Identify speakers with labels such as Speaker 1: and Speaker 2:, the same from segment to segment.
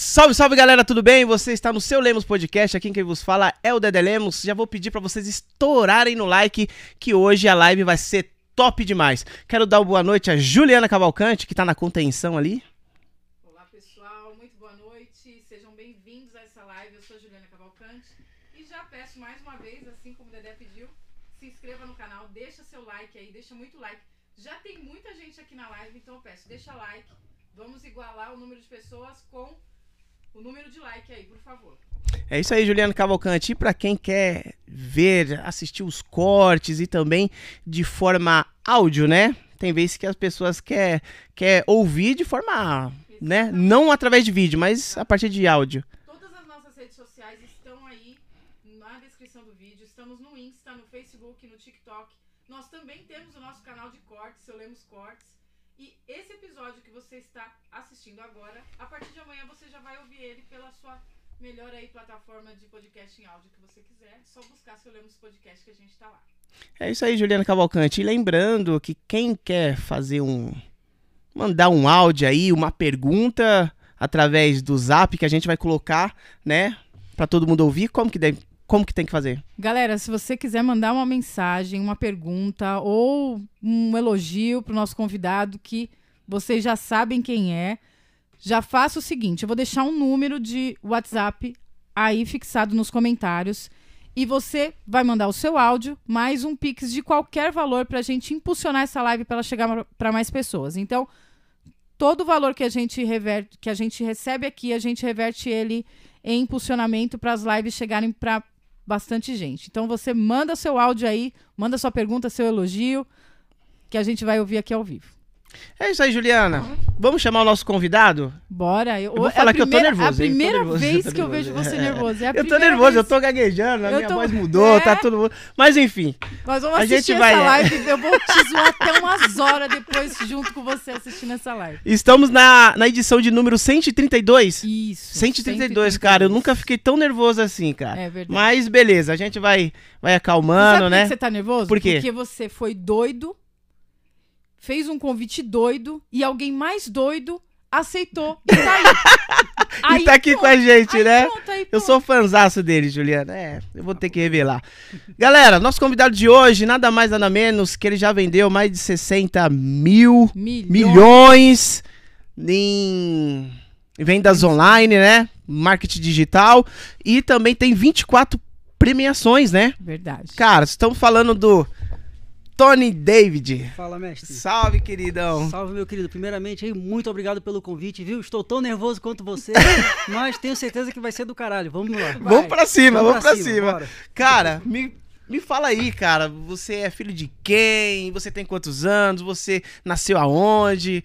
Speaker 1: Salve, salve galera, tudo bem? Você está no seu Lemos Podcast, aqui quem vos fala é o Dede Lemos. Já vou pedir para vocês estourarem no like, que hoje a live vai ser top demais. Quero dar boa noite a Juliana Cavalcante, que tá na contenção ali.
Speaker 2: Olá pessoal, muito boa noite, sejam bem-vindos a essa live. Eu sou Juliana Cavalcante e já peço mais uma vez, assim como o Dedé pediu, se inscreva no canal, deixa seu like aí, deixa muito like. Já tem muita gente aqui na live, então eu peço, deixa like. Vamos igualar o número de pessoas com o número de like aí, por favor.
Speaker 1: É isso aí, Juliano Cavalcante. E para quem quer ver, assistir os cortes e também de forma áudio, né? Tem vezes que as pessoas quer, quer ouvir de forma, né? Não através de vídeo, mas a partir de áudio.
Speaker 2: Todas as nossas redes sociais estão aí na descrição do vídeo. Estamos no Insta, no Facebook, no TikTok. Nós também temos o nosso canal de cortes, eu Lemos Cortes. E esse episódio que você está assistindo agora, a partir de amanhã você já vai ouvir ele pela sua melhor aí plataforma de podcast em áudio que você quiser. É só buscar seu Lemos Podcast que a gente está lá.
Speaker 1: É isso aí, Juliana Cavalcante. E lembrando que quem quer fazer um. mandar um áudio aí, uma pergunta através do zap que a gente vai colocar, né? Pra todo mundo ouvir, como que deve, como que tem que fazer?
Speaker 2: Galera, se você quiser mandar uma mensagem, uma pergunta ou um elogio pro nosso convidado que vocês já sabem quem é, já faça o seguinte, eu vou deixar um número de WhatsApp aí fixado nos comentários e você vai mandar o seu áudio mais um pix de qualquer valor pra gente impulsionar essa live para ela chegar para mais pessoas. Então, todo o valor que a gente reverte, que a gente recebe aqui, a gente reverte ele em impulsionamento para as lives chegarem para bastante gente. Então você manda seu áudio aí, manda sua pergunta, seu elogio, que a gente vai ouvir aqui ao vivo.
Speaker 1: É isso aí, Juliana. Vamos chamar o nosso convidado?
Speaker 2: Bora.
Speaker 1: Eu, eu vou falar é que
Speaker 2: primeira,
Speaker 1: eu tô nervoso.
Speaker 2: É a primeira
Speaker 1: nervoso,
Speaker 2: vez que eu vejo você nervoso. É
Speaker 1: eu tô nervoso,
Speaker 2: vez...
Speaker 1: eu tô gaguejando, a
Speaker 2: eu
Speaker 1: minha
Speaker 2: tô...
Speaker 1: voz mudou,
Speaker 2: é...
Speaker 1: tá tudo. Mas enfim.
Speaker 2: Nós vamos
Speaker 1: a
Speaker 2: assistir
Speaker 1: gente vai...
Speaker 2: essa live. Eu vou te zoar até umas horas depois, junto com você, assistindo essa live.
Speaker 1: Estamos na, na edição de número 132.
Speaker 2: Isso.
Speaker 1: 132, 132, cara. Eu nunca fiquei tão nervoso assim, cara.
Speaker 2: É verdade.
Speaker 1: Mas beleza, a gente vai, vai acalmando, né?
Speaker 2: Por que você tá nervoso?
Speaker 1: Por quê?
Speaker 2: Porque você foi doido fez um convite doido e alguém mais doido aceitou e tá aí.
Speaker 1: aí e tá aqui
Speaker 2: pronto,
Speaker 1: com a gente,
Speaker 2: aí
Speaker 1: né?
Speaker 2: Pronto, aí
Speaker 1: eu sou fanzaço dele, Juliana. É, eu vou ter que revelar. Galera, nosso convidado de hoje, nada mais nada menos que ele já vendeu mais de 60 mil
Speaker 2: milhões,
Speaker 1: milhões em vendas online, né? Marketing digital. E também tem 24 premiações, né?
Speaker 2: Verdade.
Speaker 1: Cara, estamos falando do Tony David.
Speaker 3: Fala, mestre.
Speaker 1: Salve, queridão.
Speaker 3: Salve, meu querido. Primeiramente, aí, muito obrigado pelo convite, viu? Estou tão nervoso quanto você, mas tenho certeza que vai ser do caralho. Vamos lá.
Speaker 1: Vai. Vamos pra cima, vamos, pra,
Speaker 3: pra
Speaker 1: cima. cima. Cara, me, me fala aí, cara. Você é filho de quem? Você tem quantos anos? Você nasceu aonde?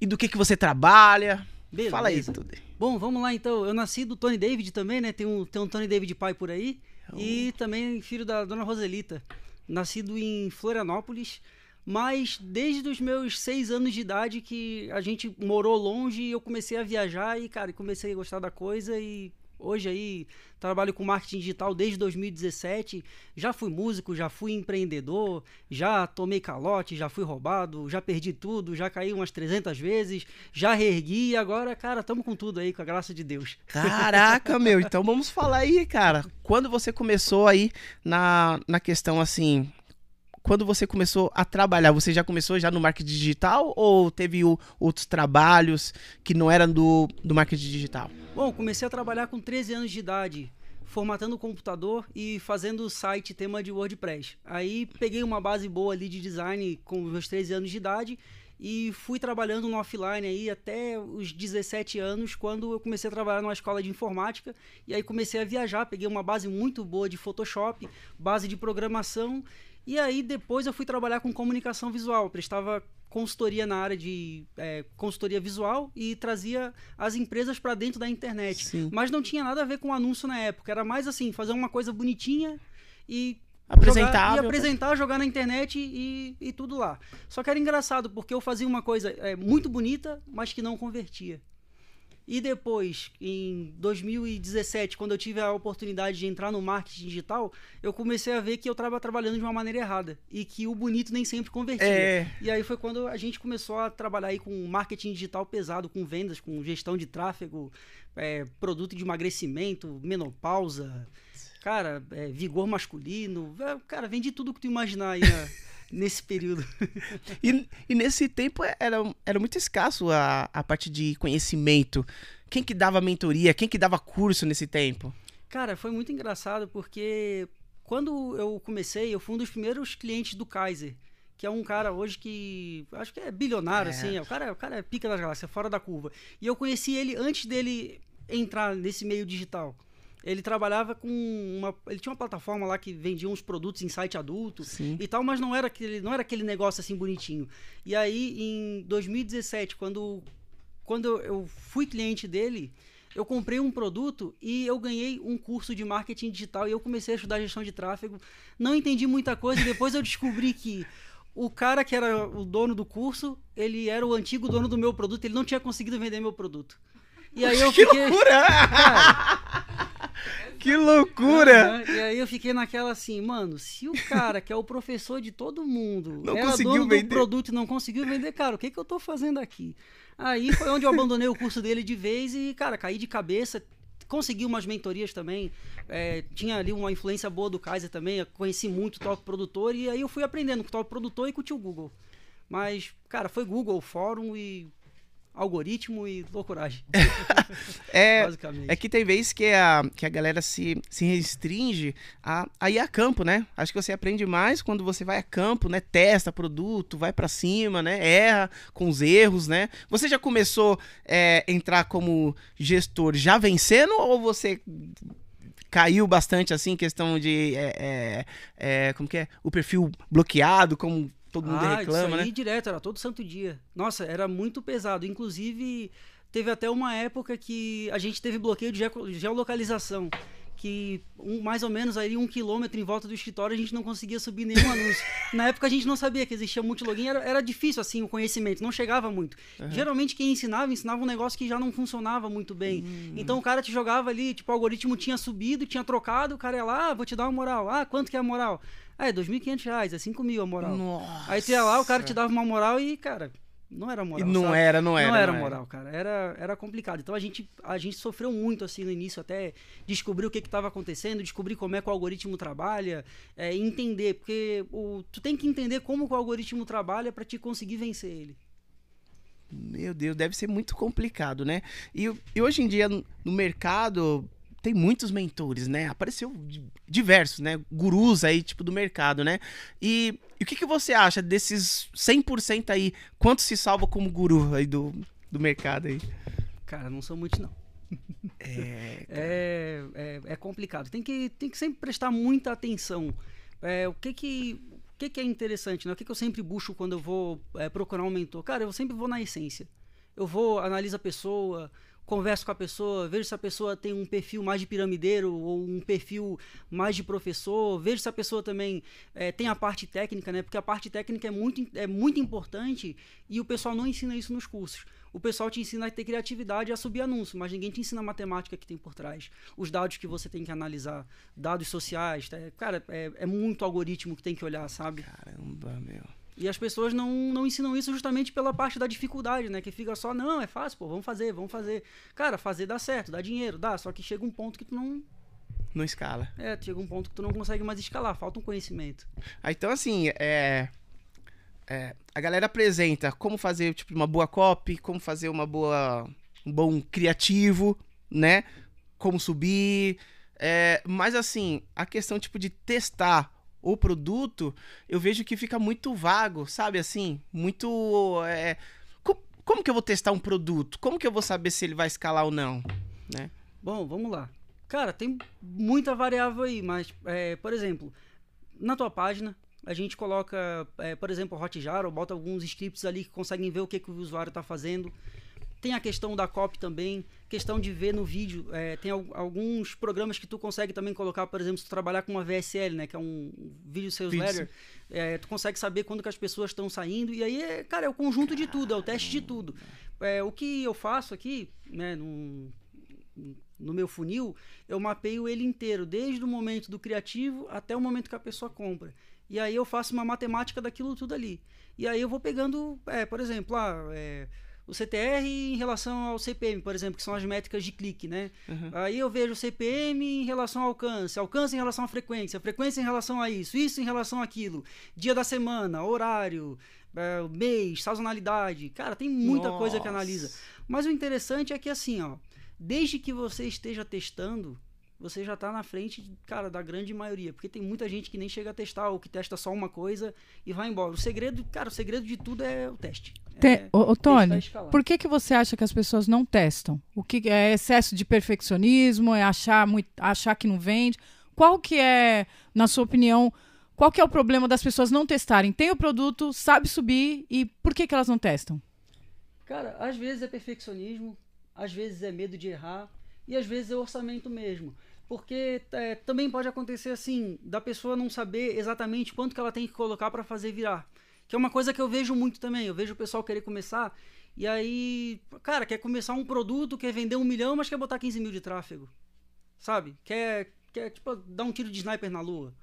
Speaker 1: E do que que você trabalha?
Speaker 3: Beleza.
Speaker 1: Fala aí tudo.
Speaker 3: Bom, vamos lá então. Eu nasci do Tony David também, né? Tem um, tem um Tony David pai por aí. Oh. E também filho da dona Roselita nascido em Florianópolis, mas desde os meus seis anos de idade que a gente morou longe e eu comecei a viajar e, cara, comecei a gostar da coisa e hoje aí trabalho com marketing digital desde 2017. Já fui músico, já fui empreendedor, já tomei calote, já fui roubado, já perdi tudo, já caí umas 300 vezes, já reergui e agora, cara, tamo com tudo aí, com a graça de Deus.
Speaker 1: Caraca, meu, então vamos falar aí, cara. Quando você começou aí na, na questão assim, quando você começou a trabalhar, você já começou já no marketing digital ou teve o, outros trabalhos que não eram do, do marketing digital?
Speaker 3: Bom, comecei a trabalhar com 13 anos de idade, formatando o computador e fazendo site tema de WordPress. Aí peguei uma base boa ali de design com meus 13 anos de idade e fui trabalhando no offline aí até os 17 anos, quando eu comecei a trabalhar numa escola de informática e aí comecei a viajar, peguei uma base muito boa de Photoshop, base de programação e aí depois eu fui trabalhar com comunicação visual, prestava consultoria na área de é, consultoria visual e trazia as empresas para dentro da internet.
Speaker 1: Sim.
Speaker 3: Mas não tinha nada a ver com anúncio na época, era mais assim, fazer uma coisa bonitinha e
Speaker 1: apresentar
Speaker 3: e apresentar, jogar na internet e, e tudo lá. Só que era engraçado porque eu fazia uma coisa é, muito bonita, mas que não convertia. E depois, em 2017, quando eu tive a oportunidade de entrar no marketing digital, eu comecei a ver que eu estava trabalhando de uma maneira errada e que o bonito nem sempre convertia.
Speaker 1: É.
Speaker 3: E aí foi quando a gente começou a trabalhar aí com marketing digital pesado, com vendas, com gestão de tráfego, é, produto de emagrecimento, menopausa, cara, é, vigor masculino. É, cara, vendi tudo que tu imaginar aí na, nesse período.
Speaker 1: E, e nesse tempo era, era muito escasso a, a parte de conhecimento. Quem que dava mentoria? Quem que dava curso nesse tempo?
Speaker 3: Cara, foi muito engraçado porque quando eu comecei, eu fui um dos primeiros clientes do Kaiser, que é um cara hoje que acho que é bilionário,
Speaker 1: É.
Speaker 3: assim, o cara, o cara é pica das galáxias, fora da curva. E eu conheci ele antes dele entrar nesse meio digital. Ele trabalhava com uma. Ele tinha uma plataforma lá que vendia uns produtos em site adulto
Speaker 1: Sim.
Speaker 3: e tal, mas não era aquele, não era aquele negócio assim bonitinho. E aí, em 2017, quando, quando eu fui cliente dele, eu comprei um produto e eu ganhei um curso de marketing digital e eu comecei a estudar gestão de tráfego. Não entendi muita coisa e depois eu descobri que o cara que era o dono do curso, ele era o antigo dono do meu produto, ele não tinha conseguido vender meu produto. E aí eu
Speaker 1: Que
Speaker 3: fiquei.
Speaker 1: loucura! que loucura!
Speaker 3: Aham, E aí eu fiquei naquela assim, mano, se o cara que é o professor de todo mundo
Speaker 1: Não
Speaker 3: era
Speaker 1: conseguiu
Speaker 3: dono
Speaker 1: vender.
Speaker 3: do produto e não conseguiu vender, cara, o que que eu tô fazendo aqui? Aí foi onde eu abandonei o curso dele de vez e, cara, caí de cabeça. Consegui umas mentorias também. é, tinha ali uma influência boa do Kaiser também. Conheci muito o top produtor e aí eu fui aprendendo com o top produtor e com o tio Google. Mas, cara, foi Google, fórum e algoritmo e loucuragem.
Speaker 1: É, é que tem vezes que a, que a galera se, se restringe a, a ir a campo, né? Acho que você aprende mais quando você vai a campo, né? Testa produto, vai pra cima, né? Erra com os erros, né? Você já começou é, entrar como gestor já vencendo ou você caiu bastante assim questão de é, é, é, como que é o perfil bloqueado como todo mundo
Speaker 3: ah,
Speaker 1: reclama
Speaker 3: isso aí
Speaker 1: né
Speaker 3: direto, era todo santo dia. Nossa, era muito pesado. Inclusive, teve até uma época que a gente teve bloqueio de geolocalização. Que um- mais ou menos aí um quilômetro em volta do escritório a gente não conseguia subir nenhum anúncio. Na época a gente não sabia que existia multilogin, era, era difícil assim o conhecimento, não chegava muito. Geralmente quem ensinava, ensinava um negócio que já não funcionava muito bem. Então o cara te jogava ali, tipo, o algoritmo tinha subido, tinha trocado, o cara ia lá, ah, vou te dar uma moral. Ah, quanto que é a moral? Ah, é 2.500 reais, é 5 mil a moral.
Speaker 1: Nossa.
Speaker 3: Aí tu ia lá, o cara te dava uma moral e, cara, não era
Speaker 1: e
Speaker 3: moral.
Speaker 1: não
Speaker 3: sabe?
Speaker 1: era não era
Speaker 3: Não era moral, cara. Era, era complicado. Então a gente, a gente sofreu muito assim no início, até descobrir o que estava acontecendo, descobrir como é que o algoritmo trabalha, é, entender, porque o, tu tem que entender como o algoritmo trabalha para te conseguir vencer ele.
Speaker 1: Meu Deus, deve ser muito complicado, né? E, e hoje em dia, no mercado, tem muitos mentores, né? Apareceu di- diversos, né? Gurus aí, tipo, do mercado, né? E, e o que, que você acha desses 100% aí? Quanto se salva como guru aí do, do mercado aí?
Speaker 3: Cara, não sou muito não.
Speaker 1: É,
Speaker 3: É, é, é complicado. Tem que, tem que sempre prestar muita atenção. É, o que que, o que que é interessante, né? O que que eu sempre busco quando eu vou é, procurar um mentor? Cara, eu sempre vou na essência. Eu vou, analiso a pessoa, converso com a pessoa, vejo se a pessoa tem um perfil mais de piramideiro ou um perfil mais de professor, vejo se a pessoa também é, tem a parte técnica, né? Porque a parte técnica é muito, é muito importante e o pessoal não ensina isso nos cursos. O pessoal te ensina a ter criatividade e a subir anúncio, mas ninguém te ensina a matemática que tem por trás. Os dados que você tem que analisar, dados sociais. tá? Cara, é, é muito algoritmo que tem que olhar, sabe?
Speaker 1: caramba, meu.
Speaker 3: E as pessoas não, não ensinam isso justamente pela parte da dificuldade, né? Que fica só, não, é fácil, pô, vamos fazer, vamos fazer. Cara, fazer dá certo, dá dinheiro, dá, só que chega um ponto que tu não.
Speaker 1: Não escala.
Speaker 3: É, chega um ponto que tu não consegue mais escalar, falta um conhecimento.
Speaker 1: Ah, então, assim, é, é, a galera apresenta como fazer tipo, uma boa copy, como fazer uma boa, um bom criativo, né? Como subir. é, mas, assim, a questão tipo de testar o produto, eu vejo que fica muito vago, sabe? Assim, muito. é, co- como que eu vou testar um produto? Como que eu vou saber se ele vai escalar ou não? Né?
Speaker 3: Bom, vamos lá. Cara, tem muita variável aí, mas, é, por exemplo, na tua página, a gente coloca, é, por exemplo, Hotjar ou bota alguns scripts ali que conseguem ver o que, que o usuário está fazendo. Tem a questão da copy também, questão de ver no vídeo. É, tem al alguns programas que tu consegue também colocar, por exemplo, se tu trabalhar com uma VSL, né? Que é um vídeo sales letter, é, tu consegue saber quando que as pessoas estão saindo. E aí, é, cara, é o conjunto de tudo, é o teste de tudo. É, o que eu faço aqui, né, no, no meu funil, eu mapeio ele inteiro, desde o momento do criativo até o momento que a pessoa compra. E aí eu faço uma matemática daquilo tudo ali. E aí eu vou pegando, é, por exemplo, ah, é, o CTR em relação ao CPM, por exemplo, que são as métricas de clique, né? Uhum. Aí eu vejo o CPM em relação ao alcance, alcance em relação à frequência, frequência em relação a isso, isso em relação àquilo, dia da semana, horário, é, mês, sazonalidade. Cara, tem muita Nossa. coisa que analisa. Mas o interessante é que assim, ó, desde que você esteja testando, você já está na frente, cara, da grande maioria. Porque tem muita gente que nem chega a testar ou que testa só uma coisa e vai embora. O segredo, cara, o segredo de tudo é o teste.
Speaker 2: Te, é, ô, ô, Tony, por que, que você acha que as pessoas não testam? O que é excesso de perfeccionismo? É achar, muito, achar que não vende? Qual que é, na sua opinião, qual que é o problema das pessoas não testarem? Tem o produto, sabe subir e por que, que elas não testam?
Speaker 3: Cara, às vezes é perfeccionismo, às vezes é medo de errar e às vezes é orçamento mesmo. Porque é, também pode acontecer assim, da pessoa não saber exatamente quanto que ela tem que colocar para fazer virar. Que é uma coisa que eu vejo muito também. Eu vejo o pessoal querer começar e aí, cara, quer começar um produto, quer vender um milhão, mas quer botar 15 mil de tráfego. Sabe? Quer, quer tipo, dar um tiro de sniper na lua.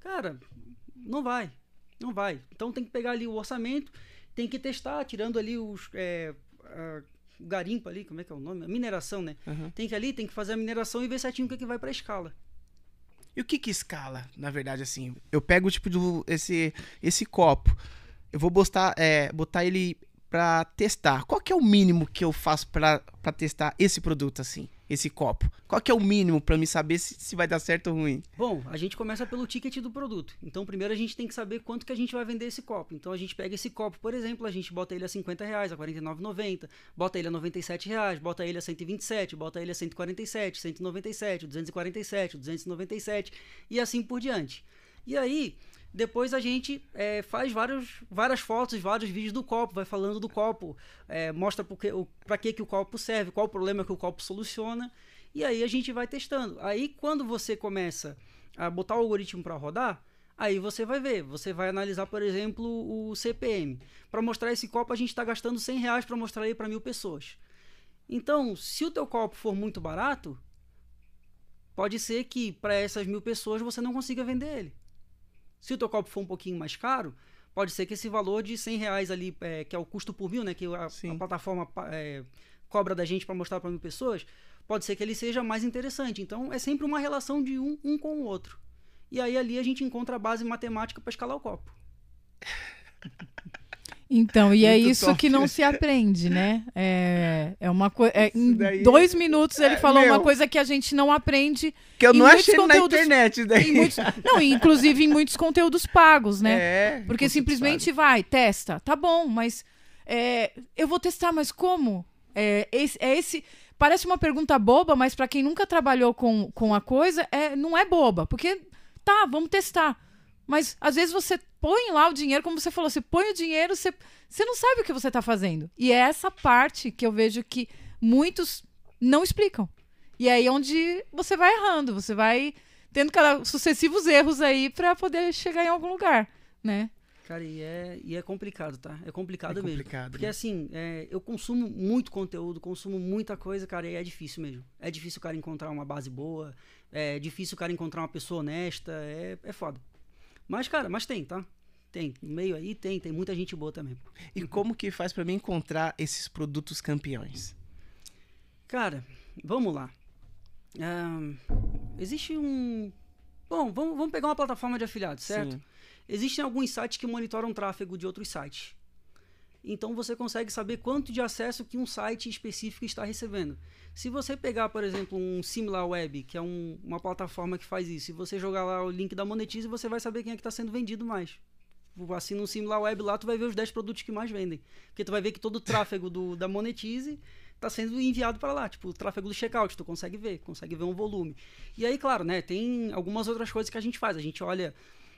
Speaker 3: Cara, não vai. Não vai. Então tem que pegar ali o orçamento, tem que testar, tirando ali os. É, a, o garimpo ali, como é que é o nome? A mineração, né? Uhum. Tem que ali, tem que fazer a mineração e ver certinho o que, é que vai para escala.
Speaker 1: E o que que escala, na verdade, assim? Eu pego, tipo, do, esse, esse copo eu vou botar, é, botar ele para testar. Qual que é o mínimo que eu faço para testar esse produto assim, esse copo? Qual que é o mínimo para me saber se, se vai dar certo ou ruim?
Speaker 3: Bom, a gente começa pelo ticket do produto. Então, primeiro a gente tem que saber quanto que a gente vai vender esse copo. Então, a gente pega esse copo, por exemplo, a gente bota ele a 50 reais, a 49,90, bota ele a 97 reais, bota ele a 127, bota ele a 147, 197, 247, 297 e assim por diante. E aí, depois a gente é, faz vários, várias fotos, vários vídeos do copo, vai falando do copo, é, mostra para que, que o copo serve, qual o problema que o copo soluciona, e aí a gente vai testando. Aí quando você começa a botar o algoritmo para rodar, aí você vai ver, você vai analisar, por exemplo, o CPM. Para mostrar esse copo, a gente está gastando 100 reais para mostrar ele para mil pessoas. Então, se o teu copo for muito barato, pode ser que para essas mil pessoas você não consiga vender ele. Se o teu copo for um pouquinho mais caro, pode ser que esse valor de 100 reais ali, é, que é o custo por mil, né, que a, a plataforma é, cobra da gente para mostrar para mil pessoas, pode ser que ele seja mais interessante. Então, é sempre uma relação de um, um com o outro. E aí ali a gente encontra a base matemática para escalar o copo.
Speaker 2: Então, e é isso top. que não se aprende, né? É, é uma coisa. É, em dois minutos ele é, falou meu, uma coisa que a gente não aprende.
Speaker 1: Que eu não achei conteúdos, na internet daí.
Speaker 2: Muitos, não, inclusive em muitos conteúdos pagos, né? É, Porque simplesmente vai, testa. Tá bom, mas é, eu vou testar, mas como? É esse, é esse. Parece uma pergunta boba, mas para quem nunca trabalhou com, com a coisa, é, não é boba. Porque tá, vamos testar. Mas às vezes você põe lá o dinheiro, como você falou, você põe o dinheiro, você, você não sabe o que você está fazendo. E é essa parte que eu vejo que muitos não explicam. E é aí onde você vai errando, você vai tendo cada, sucessivos erros aí para poder chegar em algum lugar, né?
Speaker 3: Cara, e é, e é complicado, tá? É complicado, é mesmo. Porque né? assim, é, eu consumo muito conteúdo, consumo muita coisa, cara, e é difícil mesmo. É difícil o cara encontrar uma base boa, é difícil o cara encontrar uma pessoa honesta, é, é foda. Mas, cara, mas tem, tá? Tem. No meio aí tem, tem muita gente boa também.
Speaker 1: E como que faz para mim encontrar esses produtos campeões?
Speaker 3: Cara, vamos lá. existe um. Bom, vamos, vamos pegar uma plataforma de afiliados, certo? Sim. Existem alguns sites que monitoram tráfego de outros sites. Então você consegue saber quanto de acesso que um site específico está recebendo. Se você pegar, por exemplo, um SimilarWeb, que é um, uma plataforma que faz isso, e você jogar lá o link da Monetize, você vai saber quem é que está sendo vendido mais. Assim, no SimilarWeb lá, tu vai ver os 10 produtos que mais vendem. Porque tu vai ver que todo o tráfego do, da Monetize está sendo enviado para lá. Tipo, o tráfego do checkout, tu consegue ver, consegue ver um volume. E aí, claro, né, tem algumas outras coisas que a gente faz. A gente olha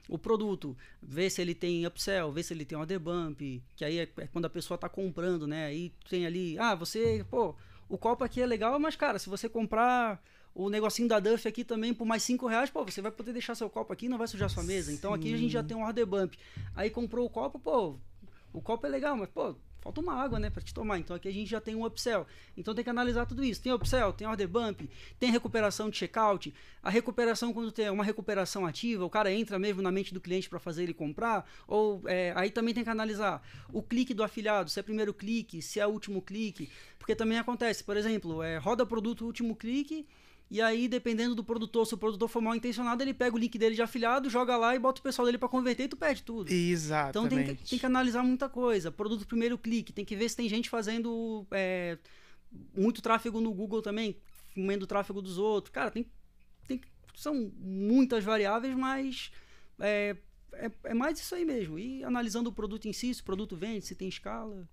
Speaker 3: o produto, ver se ele tem upsell, ver se ele tem order bump, que aí é, é quando a pessoa está comprando, né? Aí tem ali, ah, você, pô, o copo aqui é legal, mas cara, se você comprar o negocinho da Duff aqui também por mais 5 reais, pô, você vai poder deixar seu copo aqui e não vai sujar sua mesa. Então aqui a gente já tem um order bump. Aí comprou o copo, pô, o copo é legal, mas pô, falta uma água, né, para te tomar. Então aqui a gente já tem um upsell. Então tem que analisar tudo isso. Tem upsell, tem order bump, tem recuperação de checkout. A recuperação quando tem uma recuperação ativa, o cara entra mesmo na mente do cliente para fazer ele comprar. Ou é, aí também tem que analisar o clique do afiliado, se é primeiro clique, se é último clique, porque também acontece. Por exemplo, é, roda produto último clique e aí, dependendo do produtor, se o produtor for mal intencionado, ele pega o link dele de afiliado, joga lá e bota o pessoal dele para converter e tu perde tudo.
Speaker 1: Exatamente.
Speaker 3: Então tem que, tem que, analisar muita coisa. Produto primeiro clique, tem que ver se tem gente fazendo é, muito tráfego no Google também, comendo o tráfego dos outros. Cara, tem, tem, são muitas variáveis, mas é, é, é mais isso aí mesmo. E analisando o produto em si, se o produto vende, se tem escala.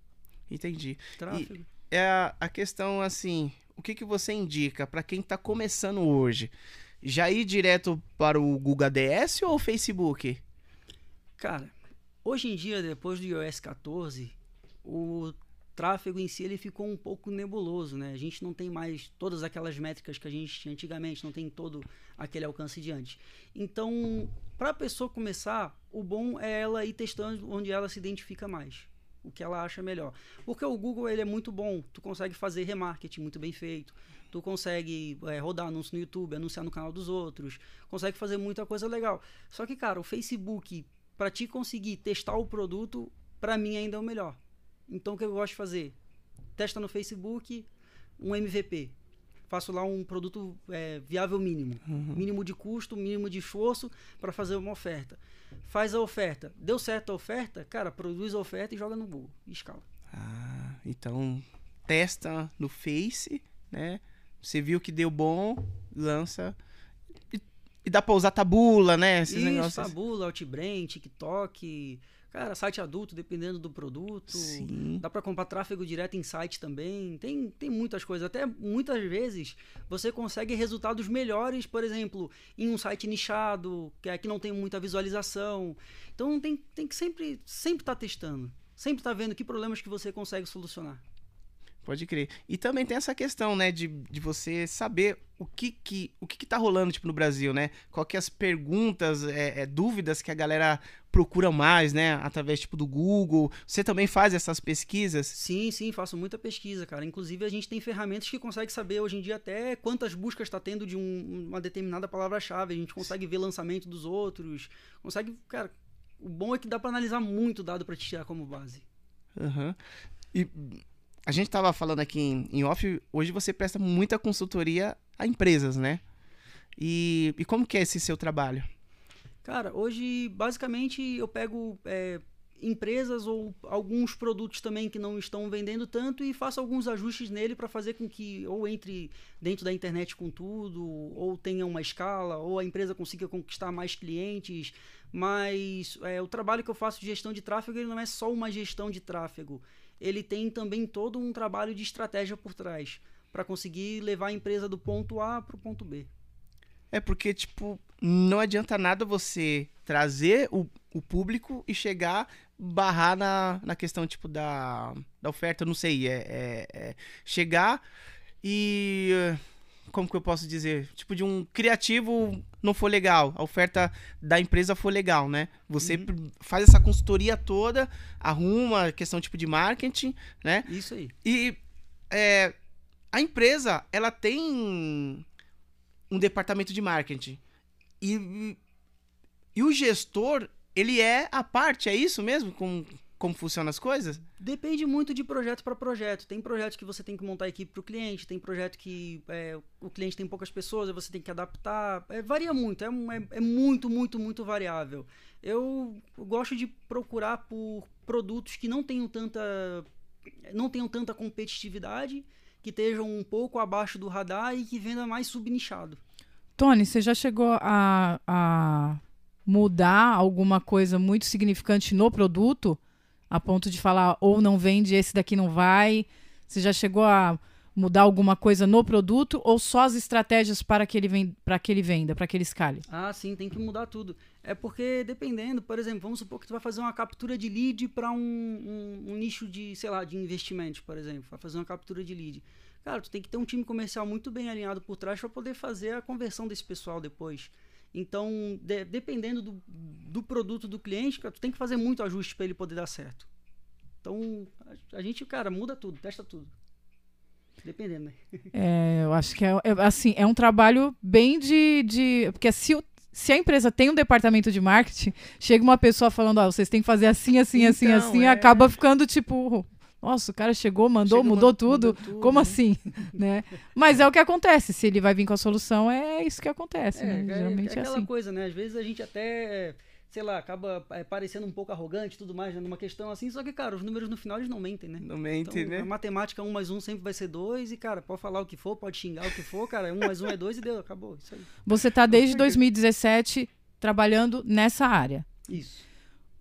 Speaker 1: Entendi.
Speaker 3: Tráfego.
Speaker 1: E é a, a questão assim o que, que você indica para quem está começando hoje? Já ir direto para o Google DS ou o Facebook?
Speaker 3: Cara, hoje em dia, depois do iOS 14, o tráfego em si ele ficou um pouco nebuloso, né? A gente não tem mais todas aquelas métricas que a gente tinha antigamente, não tem todo aquele alcance de antes. Então, para a pessoa começar, o bom é ela ir testando onde ela se identifica mais o que ela acha melhor. Porque o Google ele é muito bom, tu consegue fazer remarketing muito bem feito, tu consegue é, rodar anúncio no YouTube, anunciar no canal dos outros, consegue fazer muita coisa legal. Só que, cara, o Facebook, para te conseguir testar o produto, para mim ainda é o melhor. Então, o que eu gosto de fazer? Testa no Facebook um MVP faço lá um produto é, viável mínimo. Uhum. Mínimo de custo, mínimo de esforço para fazer uma oferta. Faz a oferta. Deu certo a oferta, cara, produz a oferta e joga no Google. E escala.
Speaker 1: Ah, então testa no Face, né? Você viu que deu bom, lança. E, e dá pra usar tabula, né?
Speaker 3: Esses Isso, negócios. tabula, Outbrain, TikTok Cara, site adulto, dependendo do produto. Sim. Dá para comprar tráfego direto em site também. Tem, tem muitas coisas. Até muitas vezes você consegue resultados melhores, por exemplo, em um site nichado, que aqui não tem muita visualização. Então tem, tem que sempre sempre estar tá testando. Sempre estar tá vendo que problemas que você consegue solucionar.
Speaker 1: Pode crer. E também tem essa questão, né, de, de você saber o que que, o que que tá rolando, tipo, no Brasil, né? Qual que é as perguntas, é, é, dúvidas que a galera procura mais, né? Através, tipo, do Google. Você também faz essas pesquisas?
Speaker 3: Sim, sim, faço muita pesquisa, cara. Inclusive, a gente tem ferramentas que consegue saber hoje em dia até quantas buscas está tendo de um, uma determinada palavra-chave. A gente consegue ver lançamento dos outros. Consegue, cara... O bom é que dá para analisar muito dado para te tirar como base.
Speaker 1: Aham. Uhum. E a gente estava falando aqui em, em, off, hoje você presta muita consultoria a empresas, né? E, e como que é esse seu trabalho?
Speaker 3: Cara, hoje basicamente eu pego é, empresas ou alguns produtos também que não estão vendendo tanto e faço alguns ajustes nele para fazer com que ou entre dentro da internet com tudo, ou tenha uma escala, ou a empresa consiga conquistar mais clientes. Mas é, o trabalho que eu faço de gestão de tráfego ele não é só uma gestão de tráfego ele tem também todo um trabalho de estratégia por trás para conseguir levar a empresa do ponto A para o ponto B.
Speaker 1: É porque, tipo, não adianta nada você trazer o, o público e chegar, barrar na, na questão, tipo, da, da oferta, não sei, é, é, é chegar e como que eu posso dizer? Tipo, de um criativo não for legal, a oferta da empresa for legal, né? Você uhum. faz essa consultoria toda, arruma a questão tipo de marketing, né?
Speaker 3: Isso aí.
Speaker 1: E é, a empresa, ela tem um departamento de marketing. E, e o gestor, ele é a parte, é isso mesmo? Com como funcionam as coisas?
Speaker 3: Depende muito de projeto para projeto. Tem projeto que você tem que montar a equipe para o cliente, tem projeto que é, o cliente tem poucas pessoas, você tem que adaptar. É, varia muito, é, é, é, muito, muito, muito variável. Eu gosto de procurar por produtos que não tenham tanta, não tenham tanta competitividade, que estejam um pouco abaixo do radar e que venda mais subnichado.
Speaker 2: Tony, você já chegou a, a mudar alguma coisa muito significante no produto? A ponto de falar ou não vende, esse daqui não vai? Você já chegou a mudar alguma coisa no produto ou só as estratégias para que ele, ven para que ele venda, para que ele escale?
Speaker 3: Ah, sim, tem que mudar tudo. É porque dependendo, por exemplo, vamos supor que tu vai fazer uma captura de lead para um, um, um, nicho de, sei lá, de investimentos, por exemplo, vai fazer uma captura de lead. Cara, tu tem que ter um time comercial muito bem alinhado por trás para poder fazer a conversão desse pessoal depois. Então, de, dependendo do, do produto do cliente, cara, tu tem que fazer muito ajuste para ele poder dar certo. Então, a, a, gente, cara, muda tudo, testa tudo. Dependendo, né?
Speaker 2: É, eu acho que é, é, assim, é um trabalho bem de. de porque se, se a empresa tem um departamento de marketing, chega uma pessoa falando, ó, oh, vocês têm que fazer assim, assim, assim então, assim, assim, é... acaba ficando tipo. Nossa, o cara chegou, mandou, chegou, mudou, tudo. mudou, tudo. Como né? assim? né? Mas é o que acontece. Se ele vai vir com a solução, é isso que acontece. É, né? Geralmente é, é,
Speaker 3: é aquela
Speaker 2: assim.
Speaker 3: coisa, né? Às vezes a gente até sei lá, acaba é, parecendo um pouco arrogante e tudo mais, né, numa questão assim, só que, cara, os números no final eles não mentem, né?
Speaker 1: Não mentem, então, né?
Speaker 3: A matemática 1 mais 1 sempre vai ser 2 e, cara, pode falar o que for, pode xingar o que for, cara, 1 mais 1 é 2 e deu, acabou, isso aí.
Speaker 2: Você tá desde 2017 trabalhando nessa área.
Speaker 3: Isso.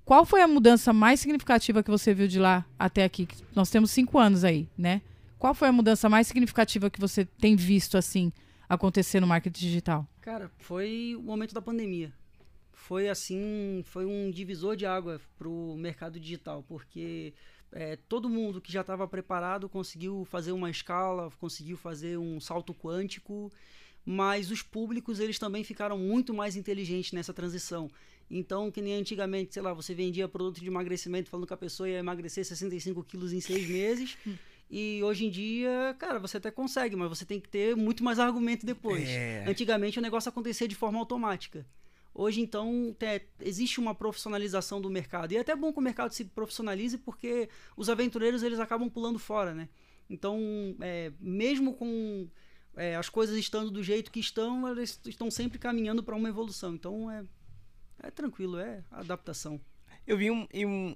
Speaker 2: Qual foi a mudança mais significativa que você viu de lá até aqui? Nós temos cinco anos aí, né? Qual foi a mudança mais significativa que você tem visto, assim, acontecer no marketing digital?
Speaker 3: Cara, foi o momento da pandemia foi assim, foi um divisor de água para o mercado digital, porque é, todo mundo que já estava preparado conseguiu fazer uma escala, conseguiu fazer um salto quântico, mas os públicos eles também ficaram muito mais inteligentes nessa transição. Então, que nem antigamente, sei lá, você vendia produto de emagrecimento falando que a pessoa ia emagrecer 65 quilos em seis meses. E hoje em dia, cara, você até consegue, mas você tem que ter muito mais argumento depois. É. Antigamente o negócio acontecia de forma automática. Hoje, então, te, existe uma profissionalização do mercado. E é até bom que o mercado se profissionalize porque os aventureiros eles acabam pulando fora, né? Então, é, mesmo com é, as coisas estando do jeito que estão, elas estão sempre caminhando para uma evolução. Então, é, é tranquilo, é adaptação.
Speaker 1: Eu vi um, um,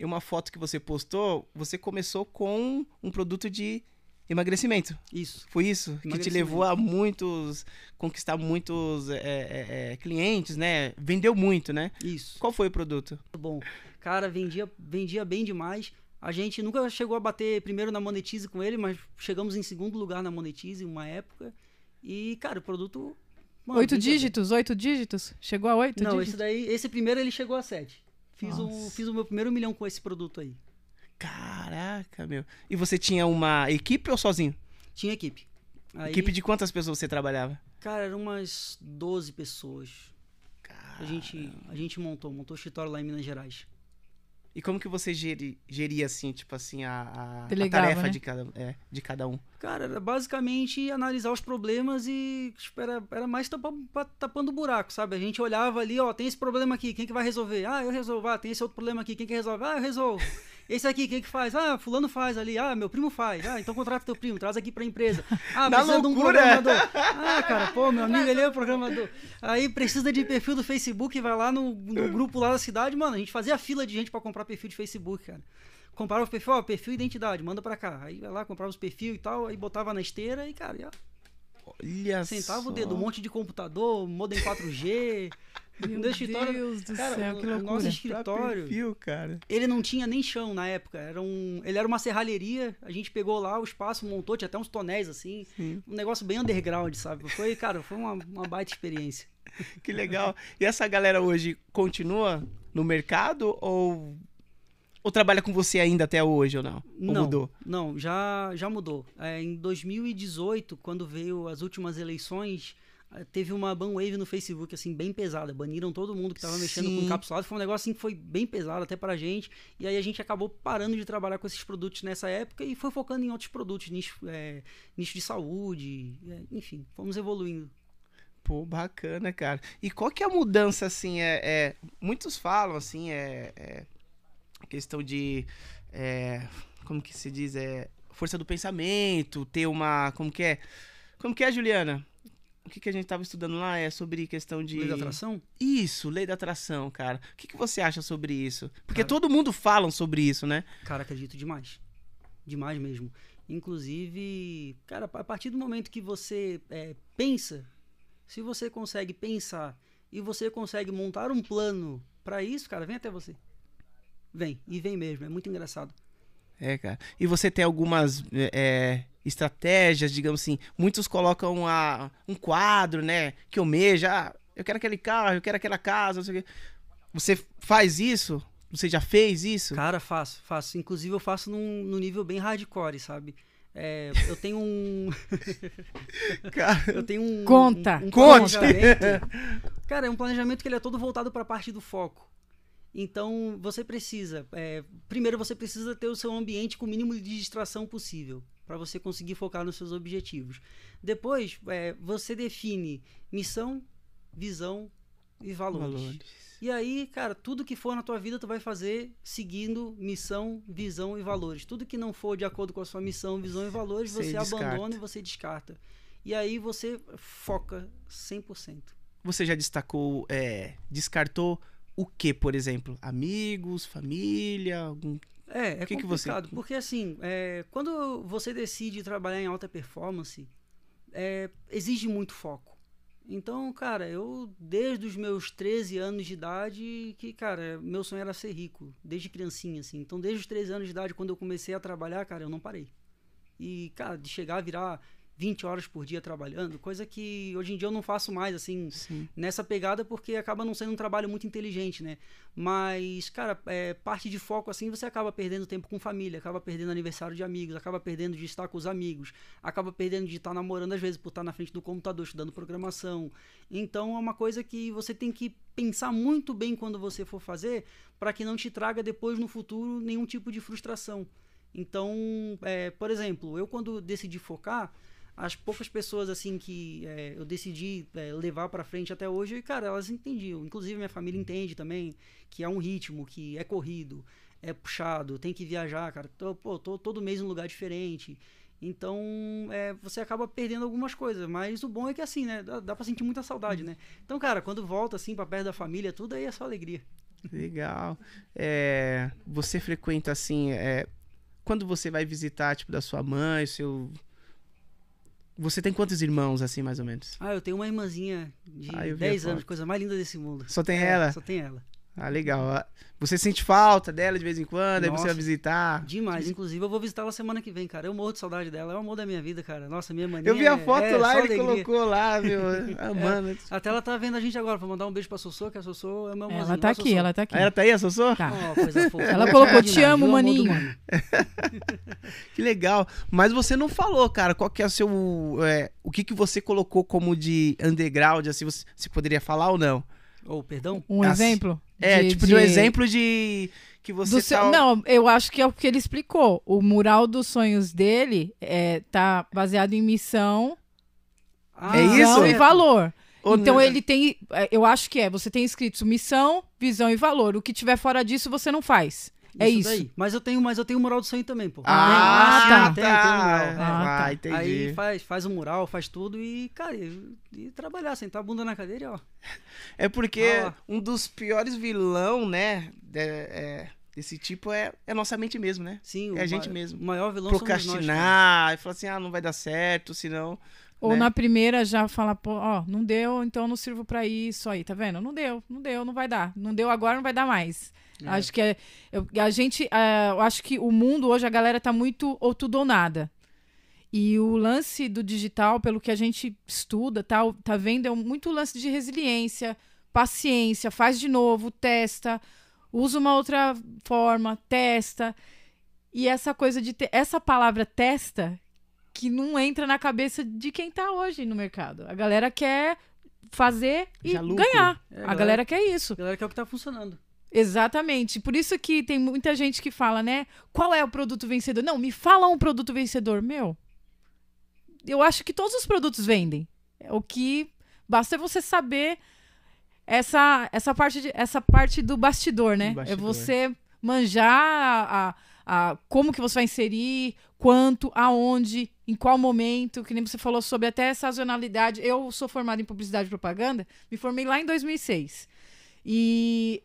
Speaker 1: uma foto que você postou, você começou com um produto de Emagrecimento.
Speaker 3: Isso.
Speaker 1: Foi isso que te levou a muitos. conquistar muitos é, é, é, clientes, né? Vendeu muito, né?
Speaker 3: Isso.
Speaker 1: Qual foi o produto?
Speaker 3: Bom, cara, vendia, vendia bem demais. A gente nunca chegou a bater primeiro na Monetize com ele, mas chegamos em segundo lugar na Monetize uma época. E, cara, o produto.
Speaker 2: Mano, oito dígitos, oito dígitos? Chegou a oito
Speaker 3: Não,
Speaker 2: dígitos?
Speaker 3: esse daí, esse primeiro ele chegou a sete. Fiz, um, fiz o meu primeiro milhão com esse produto aí.
Speaker 1: Caraca, meu. E você tinha uma equipe ou sozinho?
Speaker 3: Tinha equipe.
Speaker 1: Aí, equipe de quantas pessoas você trabalhava?
Speaker 3: Cara, eram umas 12 pessoas. A gente, a gente montou, montou o escritório lá em Minas Gerais.
Speaker 1: E como que você geri, geria, assim, tipo assim, a, a, a tarefa né? de, cada, é, de cada um?
Speaker 3: Cara, era basicamente analisar os problemas e tipo, era, era mais tapando, tapando buraco, sabe? A gente olhava ali, ó, tem esse problema aqui, quem que vai resolver? Ah, eu resolvo. Ah, tem esse outro problema aqui, quem que resolve? Ah, eu resolvo. Esse aqui, quem que faz? Ah, fulano faz ali. Ah, meu primo faz. Ah, então contrata teu primo, traz aqui pra empresa. Ah,
Speaker 1: Na precisa loucura. de um programador.
Speaker 3: Ah, cara, pô, meu amigo, ele é o programador. Aí precisa de perfil do Facebook, vai lá no, no grupo lá da cidade, mano, a gente fazia fila de gente para comprar perfil de Facebook, cara. Comprava o perfil, ó, perfil identidade, manda pra cá. Aí vai lá, comprava os perfil e tal, aí botava na esteira e, cara, ia...
Speaker 1: Olha
Speaker 3: Sentava
Speaker 1: só.
Speaker 3: o dedo, um monte de computador, modem 4G.
Speaker 2: Meu Deus do cara, céu, que loucura.
Speaker 3: O nosso escritório,
Speaker 1: perfil, cara.
Speaker 3: ele não tinha nem chão na época. Era um, ele era uma serralheria. A gente pegou lá o espaço, montou, tinha até uns tonéis assim. Sim. Um negócio bem underground, sabe? Foi, cara, foi uma, uma baita experiência.
Speaker 1: que legal. E essa galera hoje continua no mercado ou ou trabalha com você ainda até hoje ou não? Ou
Speaker 3: não,
Speaker 1: mudou?
Speaker 3: Não, já, já mudou. É, em 2018, quando veio as últimas eleições, teve uma banwave no Facebook, assim, bem pesada. Baniram todo mundo que tava Sim. mexendo com encapsulado. Foi um negócio, assim, que foi bem pesado até pra gente. E aí a gente acabou parando de trabalhar com esses produtos nessa época e foi focando em outros produtos, nicho, é, nicho de saúde, é, enfim, fomos evoluindo.
Speaker 1: Pô, bacana, cara. E qual que é a mudança, assim, é... é muitos falam, assim, é, é questão de... É, como que se diz? É força do pensamento, ter uma... Como que é? Como que é, Juliana? O que, que a gente estava estudando lá é sobre questão de.
Speaker 3: Lei da atração?
Speaker 1: Isso, lei da atração, cara. O que, que você acha sobre isso? Porque cara, todo mundo fala sobre isso, né?
Speaker 3: Cara, acredito demais. Demais mesmo. Inclusive, cara, a partir do momento que você é, pensa, se você consegue pensar e você consegue montar um plano para isso, cara, vem até você. Vem, e vem mesmo. É muito engraçado.
Speaker 1: É, cara. E você tem algumas é, estratégias, digamos assim. Muitos colocam a, um quadro, né? Que almeja. Ah, eu quero aquele carro, eu quero aquela casa, não sei o quê. Você faz isso? Você já fez isso?
Speaker 3: Cara, faço, faço. Inclusive, eu faço num, num nível bem hardcore, sabe? É, eu tenho um.
Speaker 1: Cara,
Speaker 3: eu tenho um.
Speaker 2: Conta.
Speaker 3: Um, um
Speaker 1: Conte.
Speaker 3: Cara, é um planejamento que ele é todo voltado para a parte do foco. Então, você precisa. é, primeiro, você precisa ter o seu ambiente com o mínimo de distração possível para você conseguir focar nos seus objetivos. Depois, é, você define missão, visão e valores.
Speaker 1: valores.
Speaker 3: E aí, cara, tudo que for na tua vida tu vai fazer seguindo missão, visão e valores. Tudo que não for de acordo com a sua missão, visão e valores,
Speaker 1: Você
Speaker 3: você, abandona e você descarta. E aí você foca 100%.
Speaker 1: Você já destacou, é, descartou o que, por exemplo? Amigos, família, algum...
Speaker 3: É, é
Speaker 1: Que que você-
Speaker 3: complicado, porque assim, é, quando você decide trabalhar em alta performance, é, exige muito foco. Então, cara, eu desde os meus 13 anos de idade, que, cara, meu sonho era ser rico, desde criancinha, assim. Então, desde os 13 anos de idade, quando eu comecei a trabalhar, cara, eu não parei. E, cara, de chegar a virar 20 horas por dia trabalhando, coisa que hoje em dia eu não faço mais, assim,
Speaker 1: Sim.
Speaker 3: nessa pegada porque acaba não sendo um trabalho muito inteligente, né? Mas, cara, é, parte de foco assim você acaba perdendo tempo com família, acaba perdendo aniversário de amigos, acaba perdendo de estar com os amigos, acaba perdendo de estar namorando às vezes por estar na frente do computador estudando programação. Então é uma coisa que você tem que pensar muito bem quando você for fazer para que não te traga depois no futuro nenhum tipo de frustração. Então, é, por exemplo, eu quando decidi focar, as poucas pessoas assim que é, eu decidi é, levar para frente até hoje, cara, elas entendiam. Inclusive minha família entende também que é um ritmo, que é corrido, é puxado, tem que viajar, cara. Tô, pô, tô todo mês em um lugar diferente. Então, é, você acaba perdendo algumas coisas, mas o bom é que assim, né, dá, dá para sentir muita saudade, né? Então, cara, quando volta assim para perto da família, tudo aí é só alegria.
Speaker 1: Legal. É, você frequenta assim, é, quando você vai visitar, tipo, da sua mãe, seu... Você tem quantos irmãos, assim, mais ou menos?
Speaker 3: Ah, eu tenho uma irmãzinha de
Speaker 1: Ah, eu vi a
Speaker 3: 10 anos, coisa mais linda desse mundo.
Speaker 1: Só tem
Speaker 3: É,
Speaker 1: ela?
Speaker 3: Só tem ela.
Speaker 1: Ah, legal. Ah, Você sente falta dela de vez em quando, aí você
Speaker 3: Nossa.
Speaker 1: vai visitar?
Speaker 3: Demais. Inclusive, eu vou visitar ela semana que vem, cara. Eu morro de saudade dela. É o amor da minha vida, cara. Nossa, minha mania.
Speaker 1: Eu vi a
Speaker 3: é-
Speaker 1: foto
Speaker 3: é
Speaker 1: lá,
Speaker 3: só
Speaker 1: ele
Speaker 3: alegria.
Speaker 1: colocou lá, meu, amando.
Speaker 3: Até ela tá vendo a gente agora. Vou mandar um beijo pra Sossô, que a Sossô é meu amorzinho.
Speaker 2: Ela tá aqui,
Speaker 3: Sossô.
Speaker 2: ela tá aqui.
Speaker 1: Ah, ela tá aí, a Sossô?
Speaker 2: Tá.
Speaker 3: Fofa.
Speaker 2: Ela colocou,
Speaker 3: Demais,
Speaker 2: "Te amo,
Speaker 3: amor
Speaker 2: maninho."
Speaker 3: mano.
Speaker 1: Que legal. Mas você não falou, cara, qual que é o seu... é, o que que você colocou como de underground, assim, você, você poderia falar ou não?
Speaker 3: Ô, perdão?
Speaker 2: Um
Speaker 1: Assim,
Speaker 2: exemplo?
Speaker 1: É,
Speaker 2: de-
Speaker 1: tipo, de um
Speaker 2: de-
Speaker 1: exemplo de... Que você
Speaker 2: do seu-
Speaker 1: tá...
Speaker 2: Não, eu acho que é o que ele explicou. O mural dos sonhos dele é, tá baseado em missão,
Speaker 3: Ah,
Speaker 1: É
Speaker 2: visão
Speaker 1: isso?
Speaker 2: e valor.
Speaker 1: Ou
Speaker 2: então
Speaker 1: não-
Speaker 2: ele tem, é, eu acho que é, você tem escrito missão, visão e valor. O que tiver fora disso você não faz. É isso.
Speaker 3: daí. Mas eu tenho, mas eu tenho o mural do sonho também, pô.
Speaker 1: Ah,
Speaker 2: tá.
Speaker 3: Tem, tem, tem um mural.
Speaker 1: tá.
Speaker 3: É.
Speaker 2: Ah,
Speaker 1: Ah,
Speaker 2: tá.
Speaker 1: entendi.
Speaker 3: Aí faz, faz o mural, faz tudo e, cara, e, e trabalhar, sentar a bunda na cadeira e ó.
Speaker 1: É porque
Speaker 3: Ah.
Speaker 1: um dos piores vilão, né, de- é, desse tipo é, é nossa mente mesmo, né?
Speaker 3: Sim,
Speaker 1: É a
Speaker 3: o
Speaker 1: gente mesmo.
Speaker 3: O maior vilão somos nós.
Speaker 1: Procrastinar, e falar assim, ah, não vai dar certo, senão...
Speaker 2: Ou
Speaker 1: né?
Speaker 2: na primeira já falar, pô, ó, não deu, então não sirvo pra isso aí, tá vendo? Não deu, não deu, não vai dar. Não deu agora, não vai dar mais.
Speaker 3: É.
Speaker 2: Acho que é, eu, a gente, é, eu acho que o mundo hoje a galera tá muito ou tudo ou nada. E o lance do digital, pelo que a gente estuda, tá, tá vendo, é muito lance de resiliência, paciência, faz de novo, testa, usa uma outra forma, testa. E essa coisa de ter essa palavra testa que não entra na cabeça de quem tá hoje no mercado. A galera quer fazer e ganhar.
Speaker 3: É,
Speaker 2: a
Speaker 3: galera-
Speaker 2: galera quer isso.
Speaker 3: Galera, que é o que tá funcionando.
Speaker 2: Exatamente. Por isso que tem muita gente que fala, né? Qual é o produto vencedor? Não, me fala um produto vencedor. Meu, eu acho que todos os produtos vendem. O que basta é você saber essa, essa, parte, de- essa parte do bastidor, né? É
Speaker 1: bastidor.
Speaker 2: você manjar a, a- como que você vai inserir, quanto, aonde, em qual momento, que nem você falou sobre até sazonalidade. Eu sou formada em publicidade e propaganda, me formei lá em 2006. E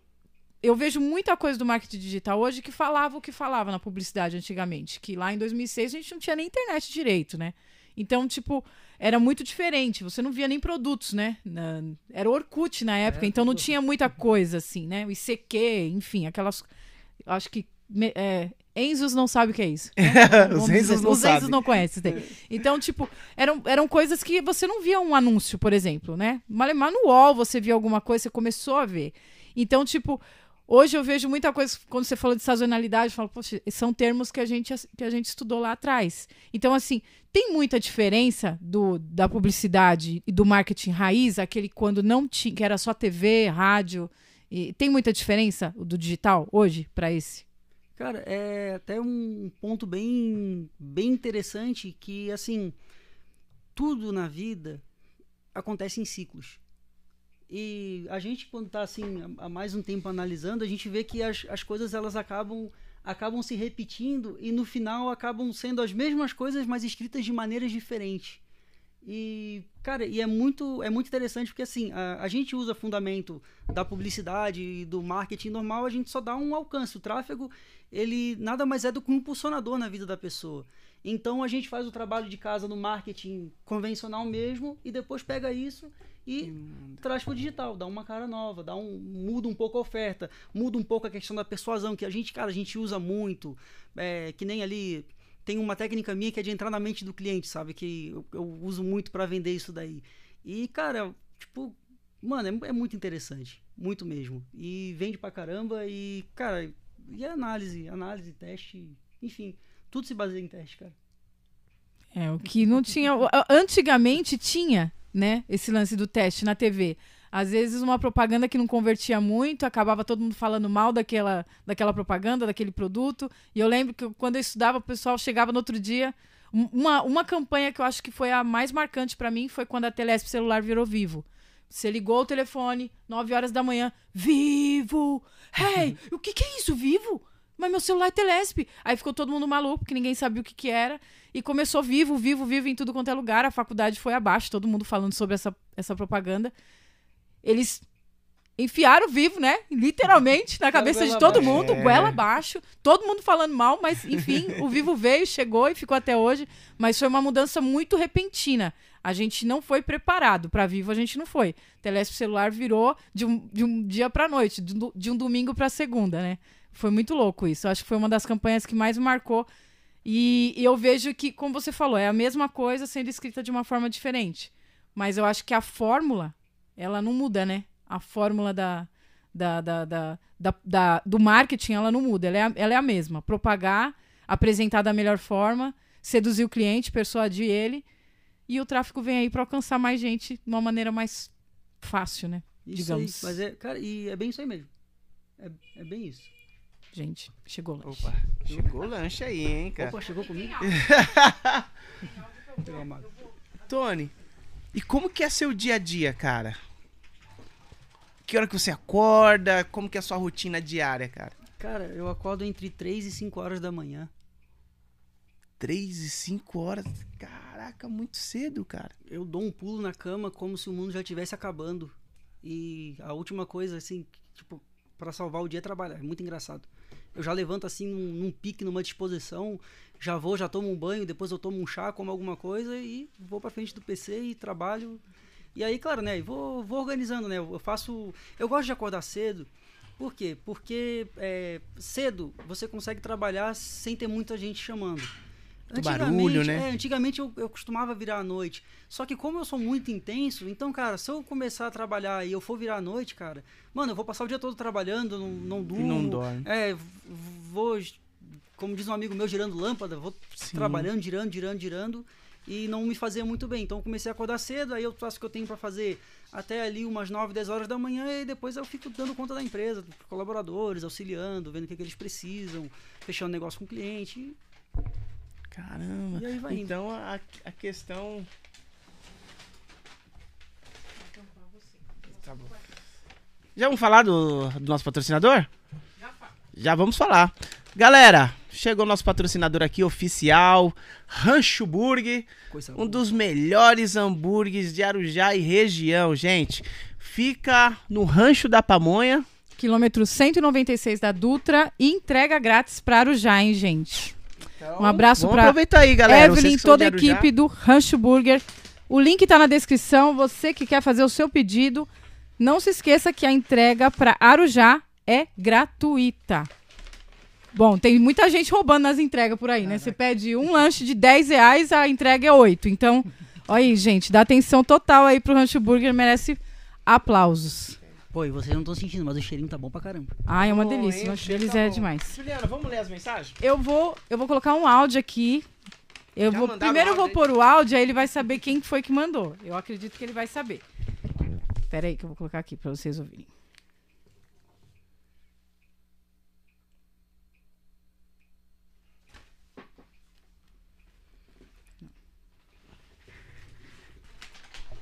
Speaker 2: eu vejo muita coisa do marketing digital hoje que falava o que falava na publicidade antigamente. Que lá em 2006 a gente não tinha nem internet direito, né? Então, tipo, era muito diferente. Você não via nem produtos, né? Na- era Orkut na época,
Speaker 3: É,
Speaker 2: então não
Speaker 3: tudo.
Speaker 2: tinha muita coisa assim, né? O ICQ, enfim, aquelas. Acho que é, Enzos não sabe o que é isso.
Speaker 1: Os
Speaker 2: Vamos
Speaker 1: Enzos não
Speaker 2: os. Enzos não conhecem. Então, tipo, eram, eram coisas que você não via um anúncio, por exemplo, né? Malemar no UOL você via alguma coisa, você começou a ver. Então, tipo, hoje eu vejo muita coisa, quando você falou de sazonalidade, eu falo, poxa, são termos que a gente, que a gente estudou lá atrás. Então, assim, tem muita diferença do, da publicidade e do marketing raiz, aquele quando não tinha, que era só TV, rádio. E tem muita diferença do digital hoje para esse?
Speaker 3: Cara, é até um ponto bem, bem interessante que, assim, tudo na vida acontece em ciclos. E a gente, quando está assim, há mais um tempo analisando, a gente vê que as, as coisas elas acabam, acabam se repetindo e no final acabam sendo as mesmas coisas, mas escritas de maneiras diferentes. E, cara, e é muito, é muito interessante porque assim, a, a gente usa fundamento da publicidade e do marketing normal, a gente só dá um alcance. O tráfego, ele nada mais é do que um impulsionador na vida da pessoa. Então a gente faz o trabalho de casa no marketing convencional mesmo e depois pega isso e traz para o digital, dá uma cara nova, dá um muda um pouco a oferta, muda um pouco a questão da persuasão que a gente, cara, a gente usa muito, é, que nem ali tem uma técnica minha que é de entrar na mente do cliente, sabe? Que eu, eu uso muito para vender isso daí. E, cara, tipo, mano, é, é, muito interessante. Muito mesmo. E vende pra caramba. E, cara, e análise, análise, teste, enfim, tudo se baseia em teste, cara.
Speaker 2: É, o que não tinha. Antigamente tinha, né? Esse lance do teste na TV. Às vezes uma propaganda que não convertia muito, acabava todo mundo falando mal daquela, daquela propaganda, daquele produto. E eu lembro que quando eu estudava, o pessoal chegava no outro dia. Uma, uma campanha que eu acho que foi a mais marcante para mim foi quando a Telesp celular virou vivo. Você ligou o telefone, 9 horas da manhã, vivo! Hey, o que, que é isso, vivo? Mas meu celular é Telesp. Aí ficou todo mundo maluco, porque ninguém sabia o que, que era. E começou vivo, vivo, vivo em tudo quanto é lugar. A faculdade foi abaixo, todo mundo falando sobre essa, essa propaganda eles enfiaram vivo, né? Literalmente, na cabeça de todo mundo,
Speaker 1: É.
Speaker 2: goela abaixo, todo mundo falando mal, mas enfim, o vivo veio, chegou e ficou até hoje. Mas foi uma mudança muito repentina. A gente não foi preparado. Para vivo, a gente não foi. Telesp celular virou de um, de um dia para noite, de um, de um domingo para segunda, né? Foi muito louco isso. Eu acho que foi uma das campanhas que mais marcou. E, e eu vejo que, como você falou, é a mesma coisa sendo escrita de uma forma diferente. Mas eu acho que a fórmula ela não muda, né? A fórmula da, da, da, da, da- da- do marketing, ela não muda. Ela é, a, ela é a mesma. Propagar, apresentar da melhor forma, seduzir o cliente, persuadir ele. E o tráfego vem aí para alcançar mais gente de uma maneira mais fácil, né?
Speaker 3: Isso
Speaker 2: Digamos.
Speaker 3: aí. Mas é, cara, e é bem isso aí mesmo. É, é bem isso.
Speaker 2: Gente, chegou lá.
Speaker 1: Opa, chegou o lanche aí, hein, cara.
Speaker 3: Opa, chegou comigo?
Speaker 1: Tony, e como que é seu dia a dia, cara? Que hora que você acorda? Como que é a sua rotina diária, cara?
Speaker 3: Cara, eu acordo entre 3 e 5 horas da manhã.
Speaker 1: Três e cinco horas? Caraca, muito cedo, cara.
Speaker 3: Eu dou um pulo na cama como se o mundo já estivesse acabando. E a última coisa, assim, tipo, para salvar o dia é trabalhar. É muito engraçado. Eu já levanto assim num, num pique, numa disposição, já vou, já tomo um banho, depois eu tomo um chá, como alguma coisa e vou pra frente do PC e trabalho. E aí, claro, né, vou, vou organizando, né? Eu faço. Eu gosto de acordar cedo. Por quê? Porque é, cedo você consegue trabalhar sem ter muita gente chamando.
Speaker 1: Muito barulho, né?
Speaker 3: É, antigamente eu, eu costumava virar à noite. Só que como eu sou muito intenso, então, cara, se eu começar a trabalhar e eu for virar à noite, cara, mano, eu vou passar o dia todo trabalhando, não, não
Speaker 1: E
Speaker 3: durmo.
Speaker 1: não dorme.
Speaker 3: É, vou, como diz um amigo meu, girando lâmpada, vou
Speaker 1: Sim.
Speaker 3: trabalhando, girando, girando, girando. E não me fazia muito bem. Então eu comecei a acordar cedo, aí eu faço o que eu tenho pra fazer até ali umas 9, 10 horas da manhã e depois eu fico dando conta da empresa, colaboradores, auxiliando, vendo o que, que eles precisam, fechando negócio com o cliente.
Speaker 1: Caramba.
Speaker 3: E aí vai indo.
Speaker 1: Então a, a questão. Tá bom. Já vamos falar do, do nosso patrocinador? Já vamos falar. Galera, chegou nosso patrocinador aqui oficial, Rancho Burger,
Speaker 3: Coisa
Speaker 1: um
Speaker 3: boa.
Speaker 1: dos melhores hambúrgueres de Arujá e região, gente. Fica no Rancho da Pamonha.
Speaker 2: Quilômetro 196 da Dutra e entrega grátis para Arujá, hein, gente? Um abraço.
Speaker 1: Vocês
Speaker 2: Evelyn,
Speaker 1: são
Speaker 2: toda a equipe do Rancho Burger. O link tá na descrição. Você que quer fazer o seu pedido, não se esqueça que a entrega para Arujá é gratuita. Bom, tem muita gente roubando nas entregas por aí, né? Você pede um lanche de 10 reais, a entrega é 8. Então, olha aí, gente, dá atenção total aí pro Rancho Burger, merece aplausos.
Speaker 3: Pô, e vocês não estão sentindo, mas o cheirinho tá bom pra caramba.
Speaker 2: Ai, é uma
Speaker 1: Bom,
Speaker 2: delícia,
Speaker 1: hein?
Speaker 2: o
Speaker 1: cheiro
Speaker 2: deles
Speaker 1: tá
Speaker 2: é
Speaker 1: bom.
Speaker 2: demais.
Speaker 1: Juliana, vamos ler as mensagens?
Speaker 2: Eu vou, eu vou colocar um áudio aqui. Eu
Speaker 1: Já
Speaker 2: vou,
Speaker 1: mandaram
Speaker 2: primeiro eu vou pôr o áudio, aí ele vai saber quem foi que mandou. Eu acredito que ele vai saber. Pera aí que eu vou colocar aqui pra vocês ouvirem.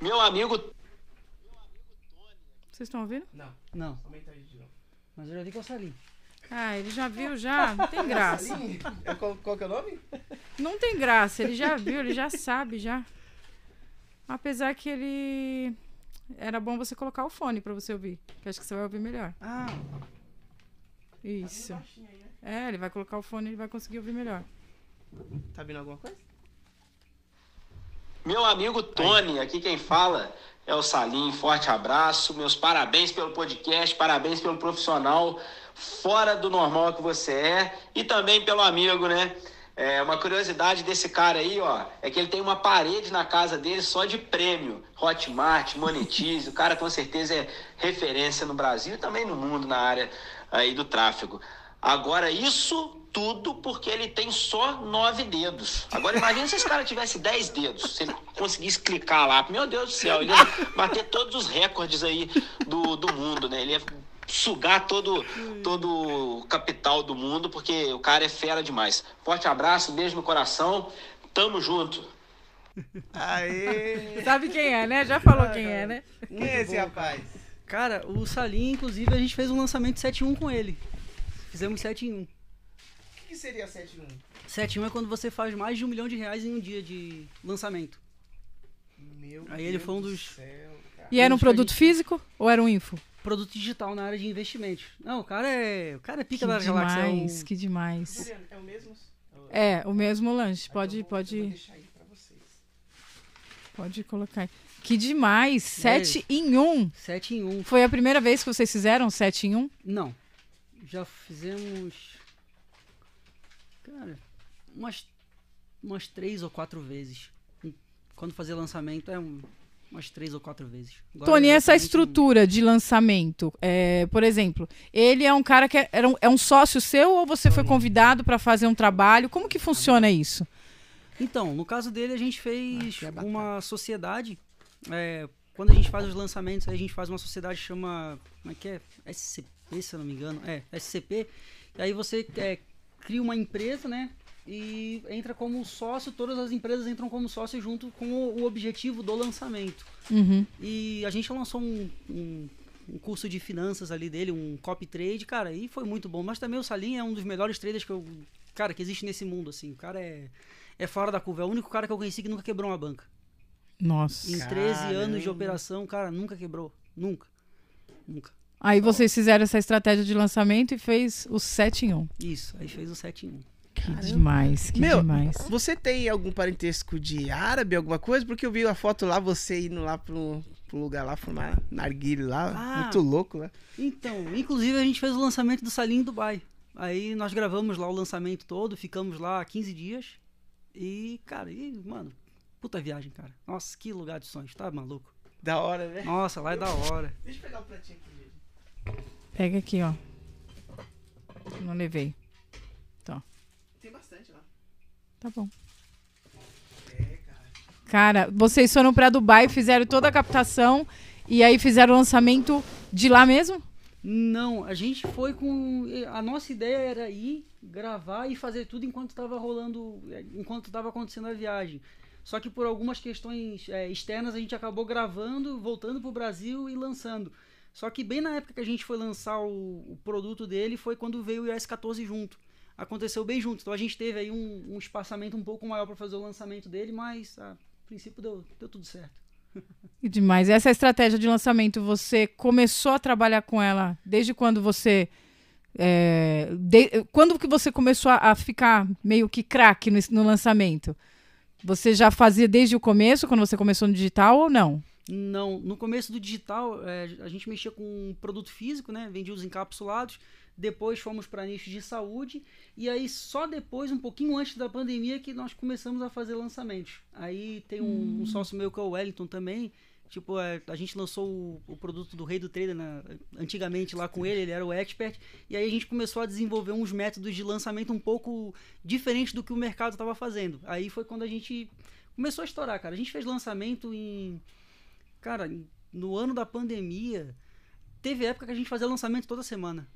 Speaker 4: Meu amigo
Speaker 2: Vocês estão ouvindo?
Speaker 1: Não,
Speaker 3: Não,
Speaker 1: aumenta aí de novo.
Speaker 3: mas eu já vi com o salinho.
Speaker 2: Ah, ele já viu já? Não tem graça.
Speaker 1: É, qual, qual que é o nome?
Speaker 2: Não tem graça, ele já viu, ele já sabe já. Apesar que ele era bom você colocar o fone pra você ouvir, que acho que você vai ouvir melhor.
Speaker 3: Ah,
Speaker 2: Isso. É, ele vai colocar o fone e ele vai conseguir ouvir melhor.
Speaker 1: Tá vindo alguma coisa?
Speaker 4: Meu amigo Tony, aqui quem fala é o Salim. Forte abraço, meus parabéns pelo podcast, parabéns pelo profissional fora do normal que você é e também pelo amigo, né? É, uma curiosidade desse cara aí, ó, é que ele tem uma parede na casa dele só de prêmio. Hotmart, Monetize, o cara com certeza é referência no Brasil e também no mundo na área aí do tráfego. Agora, isso tudo porque ele tem só nove dedos. Agora, imagina se esse cara tivesse dez dedos. Se ele conseguisse clicar lá. Meu Deus do céu, ele ia bater todos os recordes aí do, do mundo, né? Ele ia sugar todo, todo o capital do mundo, porque o cara é fera demais. Forte abraço, beijo no coração. Tamo junto.
Speaker 1: Aê!
Speaker 2: Sabe quem é, né? Já falou quem é, né?
Speaker 1: Quem é esse rapaz?
Speaker 3: cara, o Salim, inclusive, a gente fez um lançamento 7-1 com ele. Fizemos 7 em 1.
Speaker 1: O que, que seria 7-1?
Speaker 3: 7 em 1 é quando você faz mais de um milhão de reais em um dia de lançamento.
Speaker 1: Meu
Speaker 3: Aí ele
Speaker 1: Deus
Speaker 3: foi um
Speaker 1: do
Speaker 3: dos-
Speaker 1: céu, cara.
Speaker 2: E era um
Speaker 3: que
Speaker 2: produto
Speaker 3: gente-
Speaker 2: físico ou era um info?
Speaker 3: Produto digital na área de investimentos. Não, o cara é. O cara é
Speaker 2: Que
Speaker 3: pica da galáxia. é
Speaker 2: demais,
Speaker 3: um-
Speaker 2: que demais.
Speaker 1: Juliana, é o mesmo?
Speaker 2: É, o mesmo lanche. Pode,
Speaker 1: Eu vou- eu
Speaker 2: pode,
Speaker 1: Vou deixar aí pra vocês.
Speaker 2: pode colocar. aí. Que demais! Sete em um.
Speaker 3: 7 em 1.
Speaker 2: Foi a primeira vez que vocês fizeram sete em um?
Speaker 3: Não. Já fizemos. Cara, umas. Umas três ou quatro vezes. Quando fazia lançamento, é um, umas três ou quatro vezes. Agora,
Speaker 2: Tony, essa estrutura de lançamento, é, por exemplo, ele é um cara que é, era um, é um sócio seu ou você foi convidado para fazer um trabalho? Como que funciona isso?
Speaker 3: Então, no caso dele, a gente fez
Speaker 1: Ah, é
Speaker 3: uma sociedade. é, quando a gente faz os lançamentos, aí a gente faz uma sociedade que chama. Como é que é? SCP, se eu não me engano. É, SCP. E aí você é, cria uma empresa, né? E entra como sócio, todas as empresas entram como sócio junto com o, o objetivo do lançamento.
Speaker 2: Uhum.
Speaker 3: E a gente lançou um, um, um curso de finanças ali dele, um copy trade, cara, e foi muito bom. Mas também o Salim é um dos melhores traders que eu. Cara, que existe nesse mundo, assim. O cara é, é fora da curva. É o único cara que eu conheci que nunca quebrou uma banca.
Speaker 2: Nossa.
Speaker 3: Em 13 anos de
Speaker 1: Caramba.
Speaker 3: operação, cara, nunca quebrou. Nunca. Nunca.
Speaker 2: Aí vocês fizeram essa estratégia de lançamento e fez o 7 em 1.
Speaker 3: Isso, aí fez o 7 em 1.
Speaker 2: Que demais, que
Speaker 1: Meu,
Speaker 2: demais.
Speaker 1: Você tem algum parentesco de árabe, alguma coisa? Porque eu vi a foto lá, você indo lá pro, pro lugar lá, fumar narguile lá.
Speaker 3: Ah.
Speaker 1: Muito louco lá.
Speaker 3: Então, inclusive a gente fez o lançamento do Salim em Dubai. Aí nós gravamos lá o lançamento todo, ficamos lá 15 dias. E, cara, e, mano, puta viagem, cara. Nossa, que lugar de sonhos, tá maluco?
Speaker 1: Da hora, né?
Speaker 3: Nossa, lá é da hora.
Speaker 1: Deixa eu pegar o pratinho aqui.
Speaker 2: Pega aqui, ó. Não levei.
Speaker 1: Tem bastante lá.
Speaker 2: Tá bom.
Speaker 1: É, cara.
Speaker 2: Cara, vocês foram pra Dubai, fizeram toda a captação e aí fizeram o lançamento de lá mesmo?
Speaker 3: Não, a gente foi com. A nossa ideia era ir, gravar e fazer tudo enquanto estava rolando. Enquanto estava acontecendo a viagem. Só que por algumas questões é, externas a gente acabou gravando, voltando pro Brasil e lançando. Só que bem na época que a gente foi lançar o, o produto dele foi quando veio o iOS 14 junto. Aconteceu bem junto. Então a gente teve aí um, um espaçamento um pouco maior para fazer o lançamento dele, mas a princípio deu, deu tudo certo.
Speaker 2: Que demais. Essa estratégia de lançamento, você começou a trabalhar com ela desde quando você. é, de- quando que você começou a, a ficar meio que craque no, no lançamento? Você já fazia desde o começo, quando você começou no digital ou não?
Speaker 3: Não, no começo do digital, é, a gente mexia com produto físico, né? Vendia os encapsulados. depois fomos para nicho de saúde, e aí só depois, um pouquinho antes da pandemia, que nós começamos a fazer lançamentos. Aí tem um, um sócio meu que é o Wellington também, Tipo, é, a gente lançou o, o, produto do Rei do Trader né, antigamente lá com ele, ele era o expert, e aí a gente começou a desenvolver uns métodos de lançamento um pouco diferentes do que o mercado estava fazendo. Aí foi quando a gente começou a estourar, cara. A gente fez lançamento em. Cara, no ano da pandemia, teve época que a gente fazia lançamento toda semana.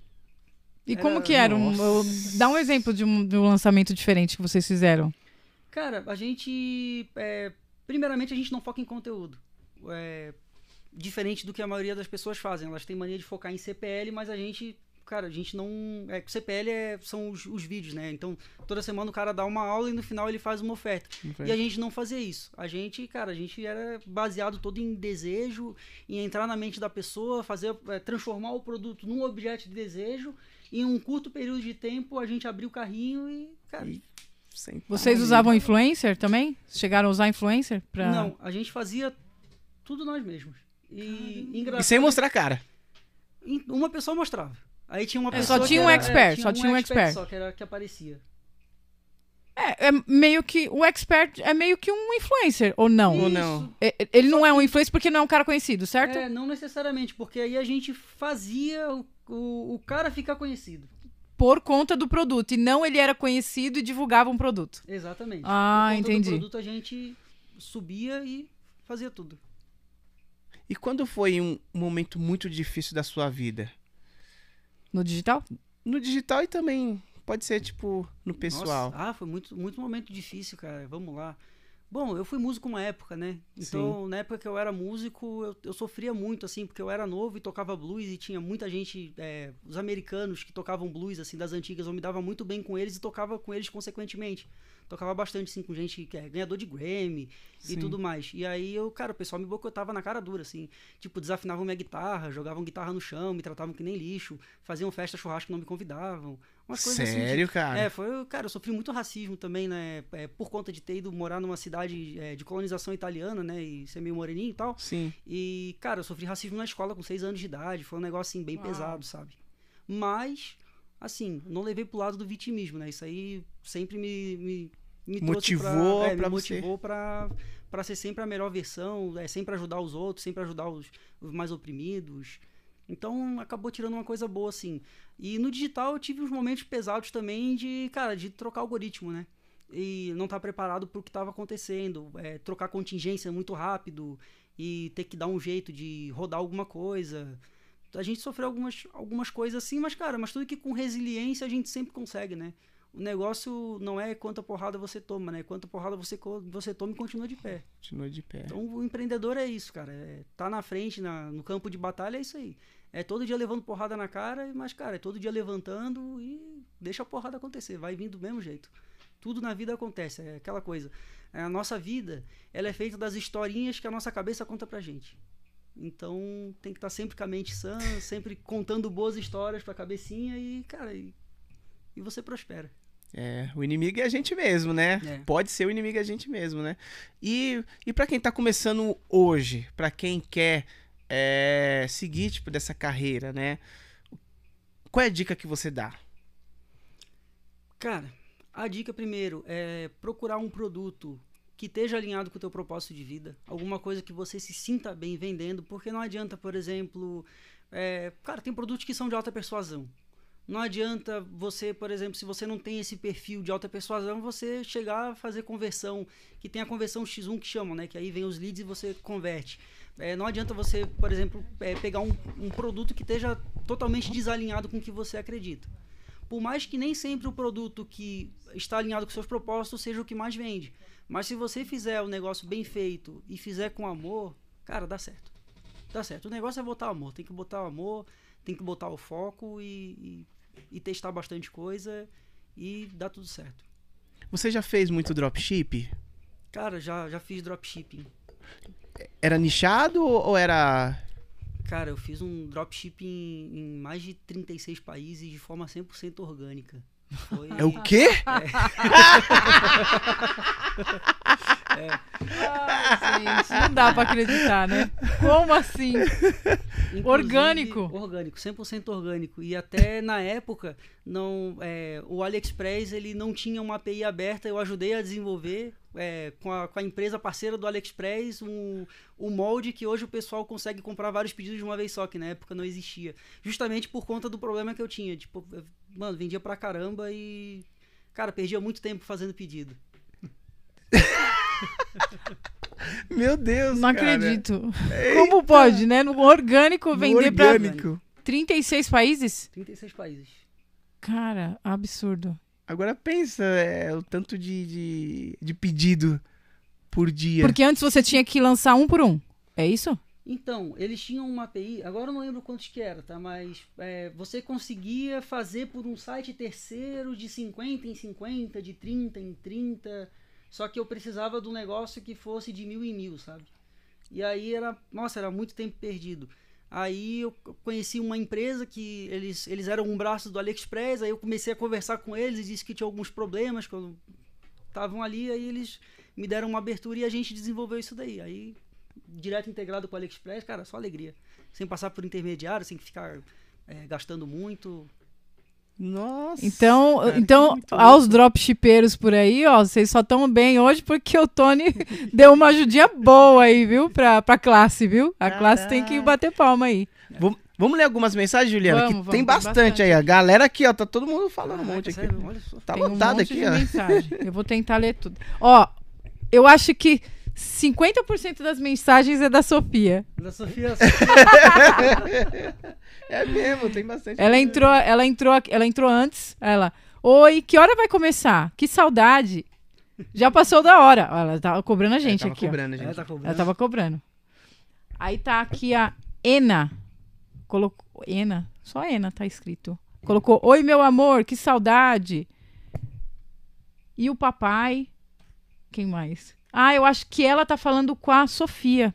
Speaker 2: E era... como que era? Um, dá um exemplo de um, de um, lançamento diferente que vocês fizeram.
Speaker 3: Cara, a gente. É, primeiramente, a gente não foca em conteúdo é, diferente do que a maioria das pessoas fazem. Elas têm mania de focar em CPL, mas a gente, cara, a gente não. É, CPL é, são os, os, vídeos, né? Então, toda semana o cara dá uma aula e no final ele faz uma oferta. E a gente não fazia isso. A gente, cara, a gente era baseado todo em desejo, em entrar na mente da pessoa, fazer, é, transformar o produto num objeto de desejo. E em um curto período de tempo a gente abriu o carrinho e, cara. E...
Speaker 2: Vocês usavam influencer também? Chegaram a usar influencer? Pra...
Speaker 3: Não, a gente fazia tudo nós mesmos. E,
Speaker 1: e sem mostrar cara.
Speaker 3: Uma pessoa mostrava. Aí tinha uma
Speaker 2: é, pessoa. Só tinha um expert, é, tinha só tinha um expert.
Speaker 3: Só que, era, que aparecia.
Speaker 2: É, é meio que. O expert é meio que um influencer, ou não?
Speaker 1: Ou não.
Speaker 2: É, ele não é um influencer porque não é um cara conhecido, certo?
Speaker 3: É, não necessariamente, porque aí a gente fazia o, o, o cara ficar conhecido.
Speaker 2: Por conta do produto. E não ele era conhecido e divulgava um produto.
Speaker 3: Exatamente.
Speaker 2: Ah, Por conta entendi.
Speaker 3: Do produto a gente subia e fazia tudo.
Speaker 1: E quando foi um momento muito difícil da sua vida?
Speaker 2: No digital?
Speaker 1: No digital e também pode ser, tipo, no pessoal.
Speaker 3: Nossa, ah, foi muito, muito momento difícil, cara. Vamos lá. Bom, eu fui músico uma época, né? Então, Sim. na época que eu era músico, eu, eu, sofria muito, assim, porque eu era novo e tocava blues e tinha muita gente, é, os americanos que tocavam blues, assim, das antigas, eu me dava muito bem com eles e tocava com eles consequentemente tocava bastante, assim, com gente que é ganhador de Grammy Sim. e tudo mais. E aí eu, cara, o pessoal me boicotava na cara dura, assim. Tipo, desafinavam minha guitarra, jogavam guitarra no chão, me tratavam que nem lixo, faziam festa churrasco não me convidavam. Umas
Speaker 1: coisas Sério,
Speaker 3: assim.
Speaker 1: Cara?
Speaker 3: É, foi, cara, eu sofri muito racismo também, né? É, por conta de ter ido morar numa cidade é, de colonização italiana, né? E ser meio moreninho e tal.
Speaker 1: Sim.
Speaker 3: E, cara, eu sofri racismo na escola com seis anos de idade. Foi um negócio, assim, bem Uau. pesado, sabe? Mas assim, não levei pro lado do vitimismo, né? Isso aí sempre me, me, me
Speaker 1: motivou
Speaker 3: para é,
Speaker 1: me
Speaker 3: motivou para para ser sempre a melhor versão, é sempre ajudar os outros, sempre ajudar os, os, mais oprimidos. Então acabou tirando uma coisa boa assim. E no digital eu tive uns momentos pesados também de, cara, de trocar algoritmo, né? E não estar tá preparado para o que estava acontecendo, é, trocar contingência muito rápido e ter que dar um jeito de rodar alguma coisa. A gente sofreu algumas, algumas coisas assim, mas cara, mas tudo que com resiliência a gente sempre consegue, né? o negócio não é quanta porrada você toma, né? Quanta porrada você, você toma e continua de pé.
Speaker 1: Continua de pé.
Speaker 3: Então o empreendedor é isso, cara. É, tá na frente, na, no campo de batalha, é isso aí. É todo dia levando porrada na cara, mas, cara, é todo dia levantando e deixa a porrada acontecer. Vai vindo do mesmo jeito. Tudo na vida acontece, é aquela coisa. É, a nossa vida, ela é feita das historinhas que a nossa cabeça conta pra gente. Então tem que estar tá sempre com a mente sã, sempre contando boas histórias pra cabecinha e, cara, e e você prospera.
Speaker 1: É, o inimigo é a gente mesmo, né? É. Pode ser o inimigo é a gente mesmo, né? E, e para quem tá começando hoje, para quem quer é, seguir, tipo, dessa carreira, né? Qual é a dica que você dá?
Speaker 3: Cara, a dica primeiro é procurar um produto que esteja alinhado com o teu propósito de vida. Alguma coisa que você se sinta bem vendendo, porque não adianta, por exemplo... É, cara, tem produtos que são de alta persuasão. Não adianta você, por exemplo, se você não tem esse perfil de alta persuasão, você chegar a fazer conversão, que tem a conversão X1 que chamam, né? Que aí vem os leads e você converte. É, não adianta você, por exemplo, é, pegar um, um produto que esteja totalmente desalinhado com o que você acredita. Por mais que nem sempre o produto que está alinhado com seus propósitos seja o que mais vende. Mas se você fizer o negócio bem feito e fizer com amor, cara, dá certo. Dá certo. O negócio é botar amor. Tem que botar o amor, tem que botar o foco e, e e testar bastante coisa e dá tudo certo.
Speaker 1: Você já fez muito dropship?
Speaker 3: Cara, já, já fiz dropshipping.
Speaker 1: Era nichado ou era.
Speaker 3: Cara, eu fiz um dropshipping em, em mais de 36 países de forma 100% orgânica.
Speaker 1: Foi... É o quê?
Speaker 3: É.
Speaker 2: Ai, gente, não dá pra acreditar, né? Como assim? Orgânico.
Speaker 3: Orgânico, 100% orgânico. E até na época, não, é, o AliExpress ele não tinha uma API aberta. Eu ajudei a desenvolver é, com, a, com a empresa parceira do AliExpress um, um molde que hoje o pessoal consegue comprar vários pedidos de uma vez só, que na época não existia. Justamente por conta do problema que eu tinha. Tipo, eu, mano, vendia pra caramba e. Cara, perdia muito tempo fazendo pedido.
Speaker 1: Meu Deus,
Speaker 2: Não
Speaker 1: cara.
Speaker 2: acredito. Como pode, né? No orgânico vender
Speaker 1: orgânico.
Speaker 2: pra 36 países?
Speaker 3: 36 países.
Speaker 2: Cara, absurdo.
Speaker 1: Agora pensa é, o tanto de, de, de pedido por dia.
Speaker 2: Porque antes você tinha que lançar um por um. É isso?
Speaker 3: Então, eles tinham uma API, agora eu não lembro quantos que era, tá? Mas é, você conseguia fazer por um site terceiro de 50 em 50, de 30 em 30. Só que eu precisava de um negócio que fosse de mil em mil, sabe? E aí era, nossa, era muito tempo perdido. Aí eu conheci uma empresa que eles, eles eram um braço do AliExpress, aí eu comecei a conversar com eles e disse que tinha alguns problemas quando estavam ali, aí eles me deram uma abertura e a gente desenvolveu isso daí. Aí, direto integrado com o AliExpress, cara, só alegria. Sem passar por intermediário, sem ficar é, gastando muito.
Speaker 1: Nossa.
Speaker 2: Então,
Speaker 1: cara,
Speaker 2: então
Speaker 1: muito
Speaker 2: aos dropshippeiros por aí, ó, vocês só estão bem hoje porque o Tony deu uma ajudinha boa aí, viu? Pra, pra classe, viu? A classe tem que
Speaker 1: Caraca.
Speaker 2: bater palma aí.
Speaker 1: Vamos, vamos ler algumas mensagens, Juliana?
Speaker 2: Vamos,
Speaker 1: que
Speaker 2: vamos,
Speaker 1: tem
Speaker 2: tem
Speaker 1: bastante,
Speaker 2: bastante
Speaker 1: aí. A galera aqui, ó, tá todo mundo falando um
Speaker 3: Caraca,
Speaker 1: monte aqui.
Speaker 3: sério, olha só.
Speaker 1: Tá
Speaker 2: tem um
Speaker 1: lotado
Speaker 2: monte
Speaker 1: aqui,
Speaker 2: de
Speaker 1: ó.
Speaker 2: mensagem. Eu vou tentar ler tudo. Ó, eu acho que 50% das mensagens é da Sofia.
Speaker 3: Da Sofia,
Speaker 1: É mesmo, tem bastante.
Speaker 2: Ela entrou, ela entrou, ela entrou antes. Ela, oi, que hora vai começar? Que saudade. Já passou da hora. Ela tava cobrando a gente
Speaker 1: tava
Speaker 2: aqui.
Speaker 1: cobrando, gente.
Speaker 3: ela tá cobrando.
Speaker 2: Ela tava cobrando. Aí tá aqui a Ena. Colocou. Ena? Só Ena tá escrito. Colocou: Oi, meu amor, que saudade. E o papai. Quem mais? Ah, eu acho que ela tá falando com a Sofia.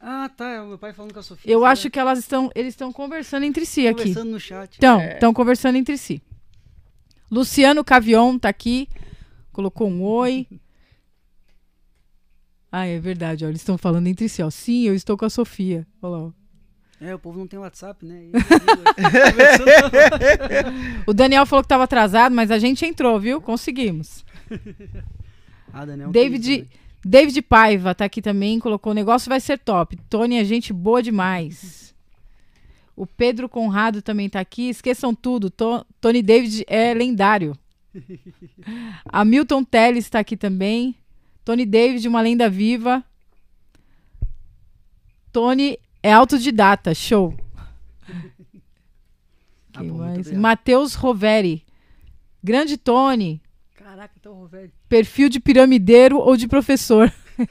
Speaker 3: Ah, tá. é o meu pai falando com a Sofia.
Speaker 2: Eu
Speaker 3: sabe?
Speaker 2: acho que elas estão. Eles estão conversando entre si aqui.
Speaker 3: Conversando no chat.
Speaker 2: Então,
Speaker 1: É.
Speaker 2: estão conversando entre si. Luciano Cavion tá aqui. Colocou um oi. Ah, é verdade, ó. Eles estão falando entre si, ó. Sim, eu estou com a Sofia. Olha lá, ó.
Speaker 3: É, o povo não tem WhatsApp, né? E- Conversando-
Speaker 2: O Daniel falou que tava atrasado, mas a gente entrou, viu? Conseguimos.
Speaker 3: ah, Daniel.
Speaker 2: David,
Speaker 3: querido
Speaker 2: David Paiva tá aqui também, colocou o negócio vai ser top. Tony é gente boa demais. O Pedro Conrado também tá aqui. Esqueçam tudo, To- Tony David é lendário. Hamilton Teles tá aqui também. Tony David, uma lenda viva. Tony é autodidata, show.
Speaker 3: Ah.
Speaker 2: Matheus Roveri. Grande Tony.
Speaker 3: Caraca, então, velho.
Speaker 2: Perfil de piramideiro ou de professor?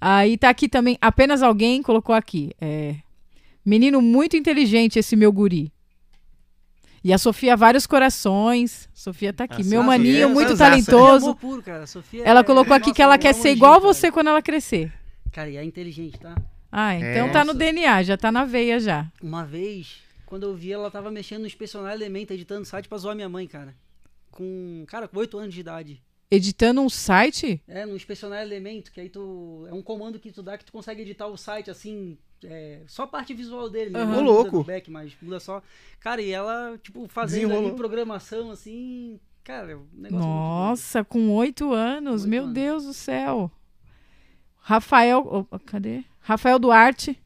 Speaker 2: Aí tá aqui também, apenas alguém colocou aqui. É, menino muito inteligente esse meu guri. E a Sofia, vários corações. Sofia tá aqui. Meu maninho,
Speaker 1: é
Speaker 2: muito talentoso.
Speaker 3: Amor puro, cara. Sofia
Speaker 2: Ela
Speaker 3: é-
Speaker 2: colocou aqui
Speaker 3: nossa,
Speaker 2: que ela
Speaker 3: é
Speaker 2: quer ser igual
Speaker 3: cara.
Speaker 2: você quando ela crescer.
Speaker 3: Cara, e é inteligente, tá?
Speaker 2: Ah, então
Speaker 1: É.
Speaker 2: tá no. DNA, já tá na veia já.
Speaker 3: Uma vez, quando eu vi, ela tava mexendo no Inspecionar Elemento, editando site pra zoar minha mãe, cara. Com, cara, com 8 anos de idade.
Speaker 2: Editando um site?
Speaker 3: É, no Inspecionar Elemento, que aí tu. É um comando que tu dá que tu consegue editar o site assim. é, só a parte visual dele, né? Muda
Speaker 1: louco.
Speaker 3: back, mas muda só. Cara, e ela, tipo, fazendo ali programação assim. Cara, o negócio é
Speaker 2: Nossa, com oito anos,
Speaker 3: Oito
Speaker 2: meu
Speaker 3: anos.
Speaker 2: Deus do céu. Rafael, opa, cadê? Rafael Duarte.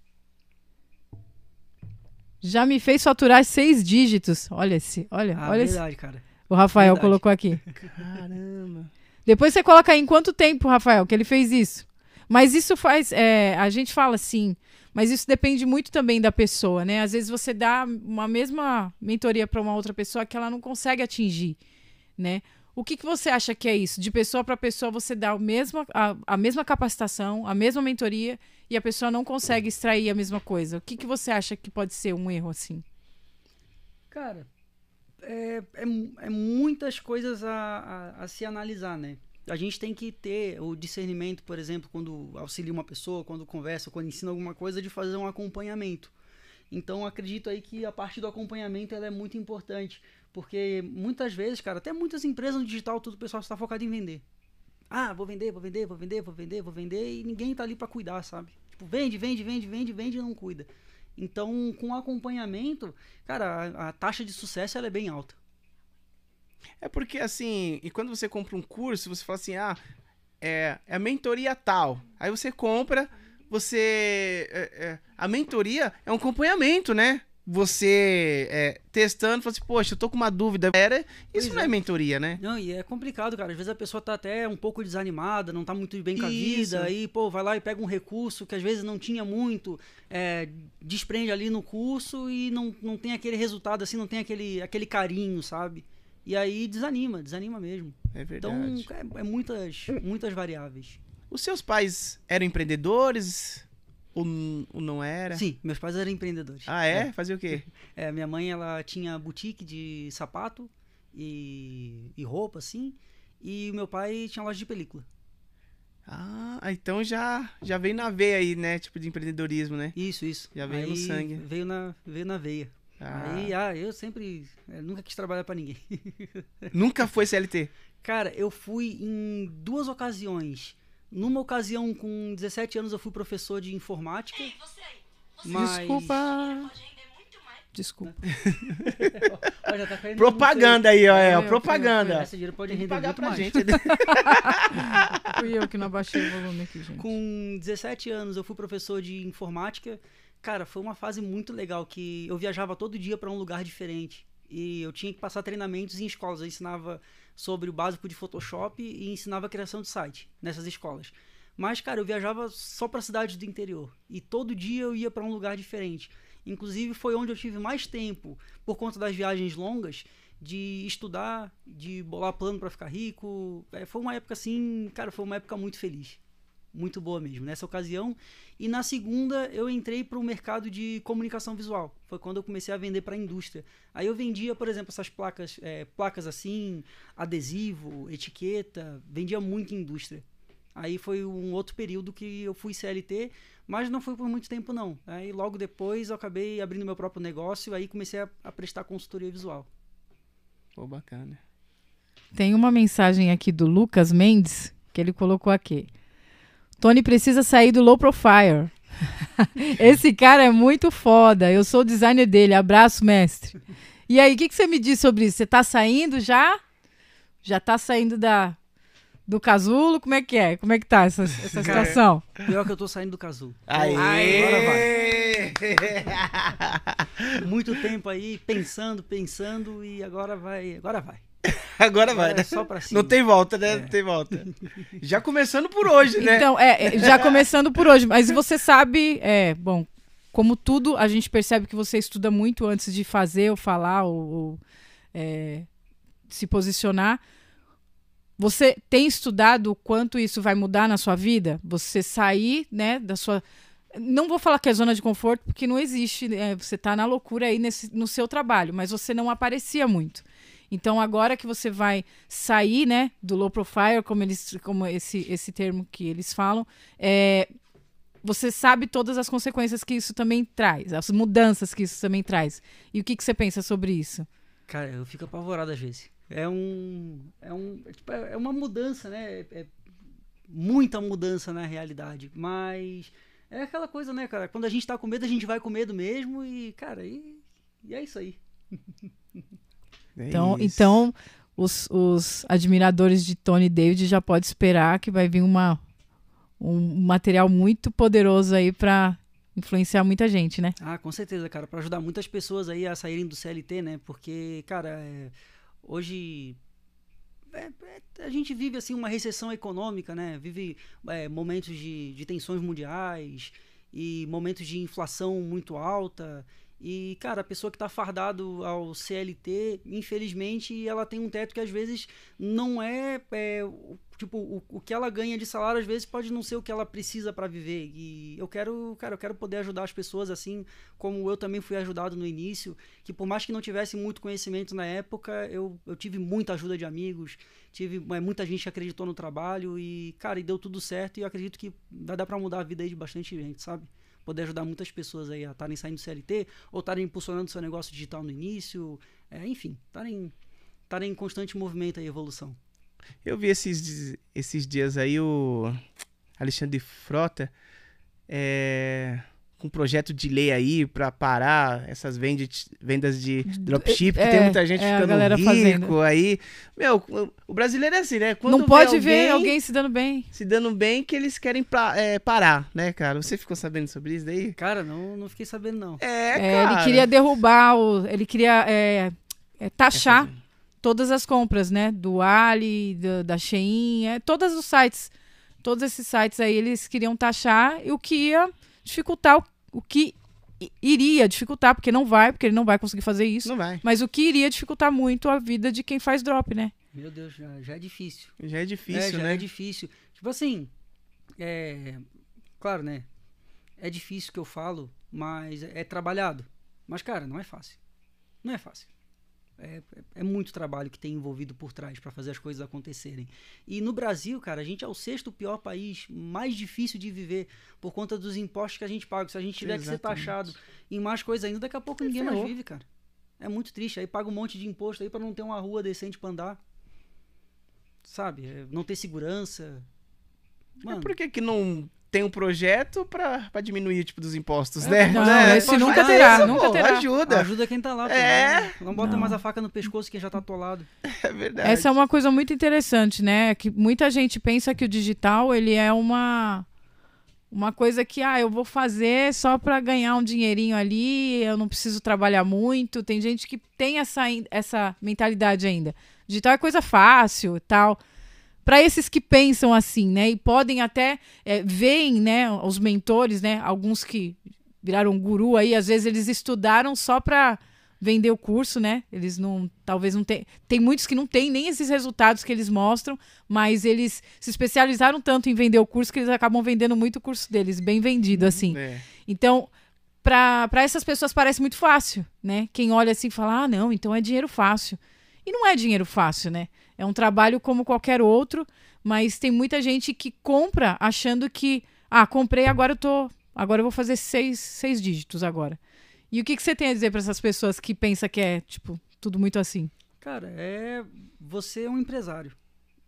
Speaker 2: Já me fez faturar seis dígitos. Olha esse, olha.
Speaker 3: Ah,
Speaker 2: olha esse.
Speaker 3: verdade, cara.
Speaker 2: O Rafael
Speaker 3: verdade.
Speaker 2: colocou aqui.
Speaker 1: Caramba.
Speaker 2: Depois você coloca aí em quanto tempo, Rafael, que ele fez isso. Mas isso faz, é, a gente fala assim, mas isso depende muito também da pessoa, né? Às vezes você dá uma mesma mentoria para uma outra pessoa que ela não consegue atingir, né? O que, que você acha que é isso? De pessoa para pessoa você dá o mesmo, a, a mesma capacitação, a mesma mentoria e a pessoa não consegue extrair a mesma coisa. O que, que você acha que pode ser um erro assim?
Speaker 3: Cara, é, é, é muitas coisas a, a, a se analisar, né? A gente tem que ter o discernimento, por exemplo, quando auxilia uma pessoa, quando conversa, quando ensina alguma coisa, de fazer um acompanhamento. Então, acredito aí que a parte do acompanhamento ela é muito importante, Porque muitas vezes, cara, até muitas empresas no digital, tudo o pessoal está focado em vender. Ah, vou vender, vou vender, vou vender, vou vender, vou vender, e ninguém tá ali para cuidar, sabe? Tipo, vende, vende, vende, vende, vende e não cuida. Então, com acompanhamento, cara, a, a taxa de sucesso ela é bem alta.
Speaker 1: É porque assim, e quando você compra um curso, você fala assim, ah, é, é a mentoria tal. Aí você compra, você. É, é, a mentoria é um acompanhamento, né? Você é, testando, fala assim, poxa, eu tô com uma dúvida. Era, isso
Speaker 3: Pois
Speaker 1: não é.
Speaker 3: é.
Speaker 1: mentoria, né?
Speaker 3: Não, e é complicado, cara. Às vezes a pessoa tá até um pouco desanimada, não tá muito bem com a
Speaker 1: Isso.
Speaker 3: vida, aí, pô, vai lá e pega um recurso que às vezes não tinha muito, é, desprende ali no curso e não, não tem aquele resultado, assim, não tem aquele, aquele carinho, sabe? E aí desanima, desanima mesmo.
Speaker 1: É
Speaker 3: Então,
Speaker 1: verdade.
Speaker 3: é, é muitas, muitas variáveis.
Speaker 1: Os seus pais eram empreendedores? Ou, ou não era?
Speaker 3: Sim, meus pais eram empreendedores.
Speaker 1: Ah, é? Fazia o quê?
Speaker 3: É, minha mãe, ela tinha boutique de sapato e, e roupa, assim, e o meu pai tinha loja de película.
Speaker 1: Ah, então já, já veio na veia aí, né? Tipo de empreendedorismo, né?
Speaker 3: Isso, isso.
Speaker 1: Já veio no sangue.
Speaker 3: Veio na, veio na veia.
Speaker 1: Ah,
Speaker 3: Aí, ah, eu sempre. é, nunca quis trabalhar pra ninguém.
Speaker 1: Nunca foi CLT.
Speaker 3: Cara, eu fui em duas ocasiões. Numa ocasião, com 17 anos, eu fui professor de informática. Mas...
Speaker 2: Desculpa. Desculpa.
Speaker 3: Ó, já tá
Speaker 1: Propaganda aí, ó. É,
Speaker 2: É,
Speaker 1: ó, propaganda.
Speaker 3: Esse dinheiro pode render
Speaker 1: pagar
Speaker 3: muito
Speaker 1: pra
Speaker 3: mais.
Speaker 1: gente.
Speaker 2: Fui eu que não abaixei o volume aqui, gente.
Speaker 3: Com 17 anos, eu fui professor de informática. Cara, foi uma fase muito legal que eu viajava todo dia para um lugar diferente. E eu tinha que passar treinamentos em escolas. Eu ensinava sobre o básico de Photoshop e ensinava a criação de site nessas escolas. Mas, cara, eu viajava só para cidades do interior. E todo dia eu ia para um lugar diferente. Inclusive, foi onde eu tive mais tempo, por conta das viagens longas, de estudar, de bolar plano para ficar rico. É, foi uma época assim, cara, foi uma época muito feliz. Muito boa mesmo, nessa ocasião. E na segunda, eu entrei para o mercado de comunicação visual. Foi quando eu comecei a vender para a indústria. Aí eu vendia, por exemplo, essas placas, é, placas assim, adesivo, etiqueta, vendia muito em indústria. Aí foi um outro período que eu fui CLT, mas não foi por muito tempo não. Aí logo depois eu acabei abrindo meu próprio negócio, aí comecei a, a prestar consultoria visual.
Speaker 1: Pô, bacana.
Speaker 2: Tem uma mensagem aqui do Lucas Mendes que ele colocou aqui. Tony precisa sair do low profile. Esse cara é muito foda. Eu sou o designer dele. Abraço, mestre. E aí, o que, que você me diz sobre isso? Você tá saindo já? Já tá saindo da do casulo? Como é que é? Como é que tá essa, essa
Speaker 3: Cara,
Speaker 2: situação?
Speaker 3: Pior que eu tô saindo do casulo.
Speaker 1: Aê!
Speaker 3: Muito tempo aí pensando, pensando e agora vai, agora vai.
Speaker 1: Agora vai,
Speaker 3: Agora
Speaker 1: né?
Speaker 3: é só pra cima.
Speaker 1: Não tem volta, né? Não tem volta. Já começando por hoje, né?
Speaker 2: Então, é, é, já começando por hoje, mas você sabe, é, bom, como tudo, a gente percebe que você estuda muito antes de fazer ou falar ou, ou, é, se posicionar. Você tem estudado o quanto isso vai mudar na sua vida? Você sair, né, da sua. Não vou falar que é zona de conforto, porque não existe. né? Você está na loucura aí nesse, no seu trabalho, mas você não aparecia muito. Então, agora que você vai sair, né, do low profile, como eles, como esse, esse termo que eles falam, é, você sabe todas as consequências que isso também traz, as mudanças que isso também traz. E o que, que você pensa sobre isso?
Speaker 3: Cara, eu fico apavorado às vezes. É um. É, um, é, tipo, é uma mudança, né? É, é muita mudança na realidade. Mas é aquela coisa, né, cara? Quando a gente tá com medo, a gente vai com medo mesmo. E, cara, e, e é isso aí.
Speaker 1: É
Speaker 2: Então,
Speaker 1: isso.
Speaker 2: então os, os admiradores de Tony David já podem esperar que vai vir uma, um material muito poderoso aí para influenciar muita gente, né?
Speaker 3: Ah, com certeza, cara. Pra ajudar muitas pessoas aí a saírem do CLT, né? Porque, cara, é, hoje é- é- a gente vive assim uma recessão econômica, né? Vive é, momentos de, de tensões mundiais e momentos de inflação muito alta. E, cara, a pessoa que está fardado ao CLT, infelizmente, ela tem um teto que às vezes não é, é, tipo o, o que ela ganha de salário às vezes pode não ser o que ela precisa para viver. E eu quero, cara, eu quero poder ajudar as pessoas assim, como eu também fui ajudado no início, que por mais que não tivesse muito conhecimento na época, eu, eu tive muita ajuda de amigos, tive é, muita gente que acreditou no trabalho e, cara, e deu tudo certo e eu acredito que vai dar para mudar a vida aí de bastante gente, sabe? Poder ajudar muitas pessoas aí a estarem saindo do CLT ou estarem impulsionando seu negócio digital no início, é, enfim, estarem em constante movimento e evolução.
Speaker 1: Eu vi esses, esses dias aí o Alexandre Frota é, com um projeto de lei aí para parar essas vendas, vendas de dropship, que
Speaker 2: É,
Speaker 1: tem muita gente
Speaker 2: é, a
Speaker 1: ficando
Speaker 2: galera
Speaker 1: rico
Speaker 2: fazendo.
Speaker 1: aí. Meu, o brasileiro é assim, né? Quando
Speaker 2: não pode
Speaker 1: alguém
Speaker 2: ver alguém se dando bem.
Speaker 1: se dando bem que eles querem pra- é, parar, né, cara? Você ficou sabendo sobre isso daí?
Speaker 3: Cara, não, não fiquei sabendo não.
Speaker 1: É,
Speaker 2: É,
Speaker 1: cara.
Speaker 2: ele queria derrubar, o, ele queria é, é, taxar todas as compras, né? Do Ali, do- da Shein, é, todos os sites. Todos esses sites aí eles queriam taxar, e o que ia dificultar, o, o que iria dificultar, porque não vai, porque ele não vai conseguir fazer isso.
Speaker 1: Não vai.
Speaker 2: Mas o que iria dificultar muito a vida de quem faz drop, né?
Speaker 3: Meu Deus, já, já é difícil.
Speaker 1: Já é difícil,
Speaker 3: é, já
Speaker 1: né?
Speaker 3: é difícil. Tipo assim, é, claro, né? É difícil que eu falo, mas é, é trabalhado. Mas, cara, não é fácil. Não é fácil. É, é- é muito trabalho que tem envolvido por trás para fazer as coisas acontecerem. E no Brasil, cara, a gente é o sexto pior país mais difícil de viver por conta dos impostos que a gente paga. Se a gente tiver que ser
Speaker 1: Exatamente.
Speaker 3: taxado em mais coisa ainda, daqui a pouco ninguém mais
Speaker 1: ferrou.
Speaker 3: vive, cara. É muito triste. Aí paga um monte de imposto aí para não ter uma rua decente para andar. Sabe? É, Não ter segurança. Mano,
Speaker 1: É por que, que não tem um projeto pra, pra diminuir, tipo, dos impostos,
Speaker 3: É,
Speaker 1: né?
Speaker 2: não,
Speaker 1: Né?
Speaker 2: esse nunca
Speaker 1: isso,
Speaker 2: terá,
Speaker 1: pô,
Speaker 2: nunca terá.
Speaker 1: Ajuda.
Speaker 3: Ajuda quem tá lá. pô.
Speaker 1: É.
Speaker 3: Não, não bota
Speaker 2: Não.
Speaker 3: mais a faca no pescoço quem já tá atolado.
Speaker 1: É verdade.
Speaker 2: Essa é uma coisa muito interessante, né? Que muita gente pensa que o digital ele é uma uma coisa que ah, eu vou fazer só para ganhar um dinheirinho ali, eu não preciso trabalhar muito. Tem gente que tem essa essa mentalidade ainda. Digital é coisa fácil e tal. Para esses que pensam assim, né? E podem até é, veem, né, os mentores, né, alguns que viraram guru aí, às vezes eles estudaram só para vender o curso, né? Eles não, talvez não tem, tem muitos que não têm nem esses resultados que eles mostram, mas eles se especializaram tanto em vender o curso que eles acabam vendendo muito o curso deles, bem vendido assim.
Speaker 1: É.
Speaker 2: Então, para essas pessoas parece muito fácil, né? Quem olha assim fala: "Ah, não, então é dinheiro fácil". E não é dinheiro fácil, né? É um trabalho como qualquer outro, mas tem muita gente que compra achando que, ah, comprei, agora eu tô, agora eu vou fazer seis, seis dígitos agora. E o que, que você tem a dizer para essas pessoas que pensam que é, tipo, tudo muito assim?
Speaker 3: Cara, é. Você é um empresário.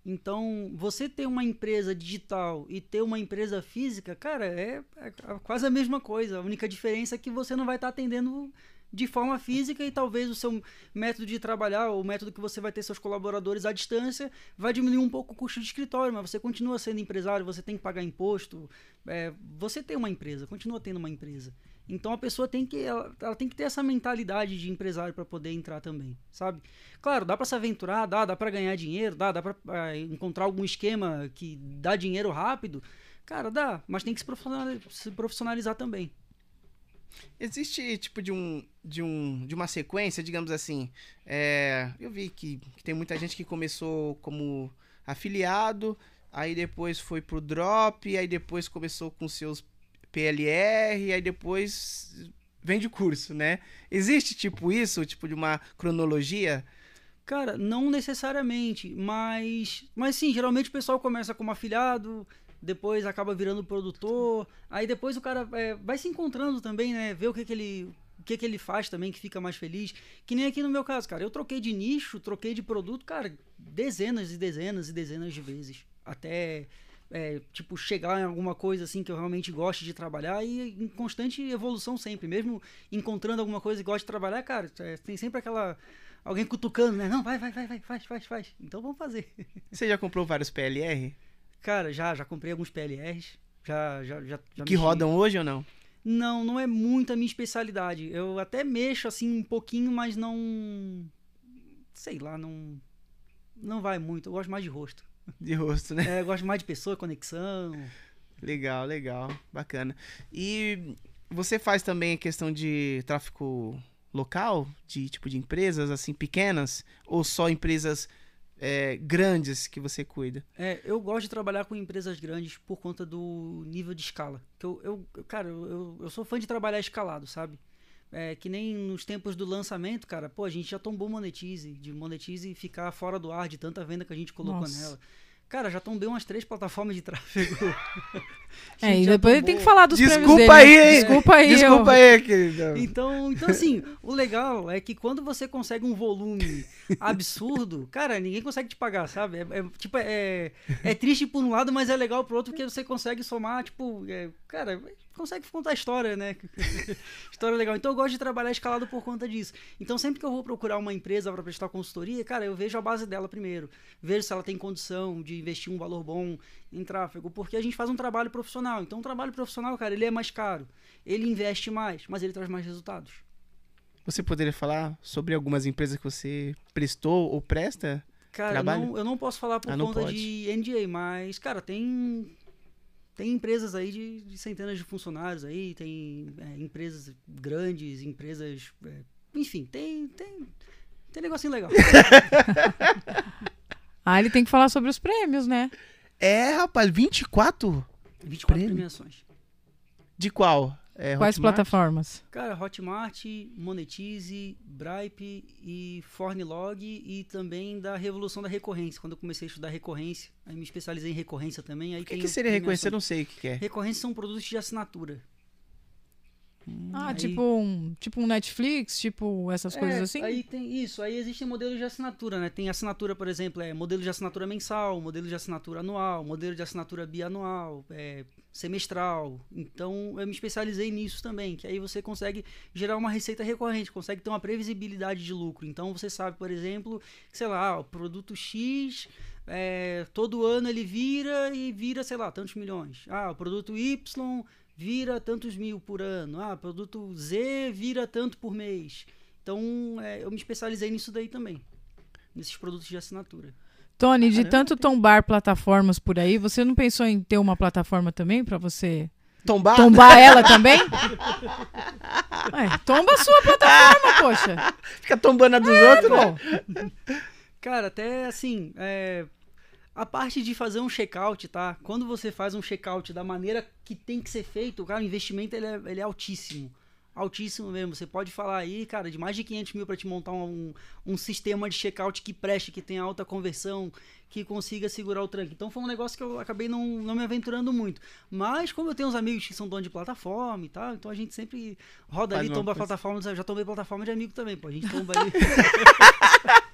Speaker 3: Então, você ter uma empresa digital e ter uma empresa física, cara, é, é quase a mesma coisa. A única diferença é que você não vai estar atendendo de forma física e talvez o seu método de trabalhar, o método que você vai ter seus colaboradores à distância, vai diminuir um pouco o custo de escritório, mas você continua sendo empresário, você tem que pagar imposto. é, você tem uma empresa, continua tendo uma empresa. Então a pessoa tem que ela, ela tem que ter essa mentalidade de empresário para poder entrar também, sabe? Claro, dá para se aventurar, dá, dá para ganhar dinheiro, dá, dá para encontrar algum esquema que dá dinheiro rápido. Cara, dá, mas tem que se profissionalizar, se profissionalizar também.
Speaker 1: Existe, tipo, de um, de um, de uma sequência, digamos assim. é, eu vi que, que tem muita gente que começou como afiliado, aí depois foi pro drop, aí depois começou com seus PLR, aí depois vende curso, né? Existe, tipo, isso, tipo, de uma cronologia?
Speaker 3: Cara, não necessariamente, mas. Mas sim, geralmente o pessoal começa como afiliado, depois acaba virando produtor, aí depois o cara é, vai se encontrando também, né? Ver o que, que ele. O que, que ele faz também que fica mais feliz. Que nem aqui no meu caso, cara. Eu troquei de nicho, troquei de produto, cara, dezenas e dezenas e dezenas de vezes. Até, é, tipo, chegar em alguma coisa assim que eu realmente goste de trabalhar e em constante evolução sempre. Mesmo encontrando alguma coisa que gosto de trabalhar, cara, é, tem sempre aquela alguém cutucando, né? Não, vai, vai, vai, vai, faz, faz, faz. Então vamos fazer.
Speaker 1: Você já comprou vários PLR?
Speaker 3: Cara, já, já comprei alguns PLRs. Já, já, já, já
Speaker 1: que
Speaker 3: mexi.
Speaker 1: rodam hoje ou não?
Speaker 3: Não, não é muito a minha especialidade. Eu até mexo assim um pouquinho, mas não. Sei lá, não. Não vai muito. Eu gosto mais de rosto.
Speaker 1: De rosto, né?
Speaker 3: É, eu gosto mais de pessoa, conexão.
Speaker 1: Legal, legal. Bacana. E você faz também a questão de tráfico local? De tipo de empresas assim pequenas? Ou só empresas é, grandes que você cuida?
Speaker 3: É, eu gosto de trabalhar com empresas grandes por conta do nível de escala. Que eu, eu, cara, eu, eu sou fã de trabalhar escalado, sabe? É, que nem nos tempos do lançamento, cara, pô, a gente já tombou Monetize, de Monetize ficar fora do ar de tanta venda que a gente colocou
Speaker 2: Nossa.
Speaker 3: nela. Cara, já bem umas três plataformas de tráfego.
Speaker 2: É, e depois ele tem que falar dos
Speaker 1: Desculpa
Speaker 2: dele,
Speaker 1: aí,
Speaker 2: né?
Speaker 1: hein?
Speaker 2: Desculpa aí.
Speaker 1: Desculpa
Speaker 2: eu-
Speaker 1: aí, querido.
Speaker 3: Então, então, assim, o legal é que quando você consegue um volume absurdo, cara, ninguém consegue te pagar, sabe? É, é, tipo, é, é triste por um lado, mas é legal pro outro porque você consegue somar, tipo, é, cara, consegue contar história, né? história legal. Então eu gosto de trabalhar escalado por conta disso. Então sempre que eu vou procurar uma empresa para prestar consultoria, cara, eu vejo a base dela primeiro. Vejo se ela tem condição de investir um valor bom em tráfego, porque a gente faz um trabalho profissional. Então o trabalho profissional, cara, ele é mais caro. Ele investe mais, mas ele traz mais resultados.
Speaker 1: Você poderia falar sobre algumas empresas que você prestou ou presta?
Speaker 3: Cara, não, eu não posso falar por
Speaker 1: Ah,
Speaker 3: conta de NDA, mas, cara, tem. Tem empresas aí de, de centenas de funcionários aí, tem é, empresas grandes, empresas. é, enfim, tem. Tem, tem negocinho legal.
Speaker 2: Ah, ele tem que falar sobre os prêmios, né?
Speaker 1: É, rapaz, 24?
Speaker 3: 24
Speaker 1: Prêmio?
Speaker 3: premiações.
Speaker 1: De qual? É,
Speaker 2: Quais
Speaker 1: Hotmart?
Speaker 2: plataformas?
Speaker 3: Cara, Hotmart, Monetize, Bripe e Fornilog e também da revolução da recorrência. Quando eu comecei a estudar recorrência, aí me especializei em recorrência também. Aí
Speaker 1: O que,
Speaker 3: tem
Speaker 1: que seria reconhecer? Eu não sei o que, que é.
Speaker 3: Recorrência são produtos de assinatura.
Speaker 2: Ah,
Speaker 3: aí-
Speaker 2: tipo um, tipo um Netflix, tipo essas coisas
Speaker 3: É,
Speaker 2: assim?
Speaker 3: Aí tem isso, aí existem modelos de assinatura, né? Tem assinatura, por exemplo, é modelo de assinatura mensal, modelo de assinatura anual, modelo de assinatura bianual, é, semestral. Então eu me especializei nisso também, que aí você consegue gerar uma receita recorrente, consegue ter uma previsibilidade de lucro. Então você sabe, por exemplo, que, sei lá, o produto X. é, todo ano ele vira e vira, sei lá, tantos milhões. Ah, o produto Y vira tantos mil por ano. Ah, produto Z vira tanto por mês. Então, é, eu me especializei nisso daí também. Nesses produtos de assinatura.
Speaker 2: Tony, de tanto tombar plataformas por aí, você não pensou em ter uma plataforma também pra você
Speaker 1: Tombar?
Speaker 2: tombar ela também? Ué, tomba a sua plataforma, poxa.
Speaker 1: Fica tombando a dos
Speaker 2: É,
Speaker 1: outros, não.
Speaker 3: Cara, até assim, é, a parte de fazer um checkout, tá? Quando você faz um checkout da maneira que tem que ser feito, cara, o investimento ele é, ele é altíssimo. Altíssimo mesmo. Você pode falar aí, cara, de mais de 500 mil para te montar um, um sistema de checkout que preste, que tenha alta conversão, que consiga segurar o tranque. Então foi um negócio que eu acabei não, não me aventurando muito. Mas como eu tenho uns amigos que são donos de plataforma e tal, então a gente sempre roda
Speaker 1: Faz
Speaker 3: ali, tomba
Speaker 1: coisa.
Speaker 3: plataforma. Eu já tomei plataforma de amigo também, pô. A gente tomba ali.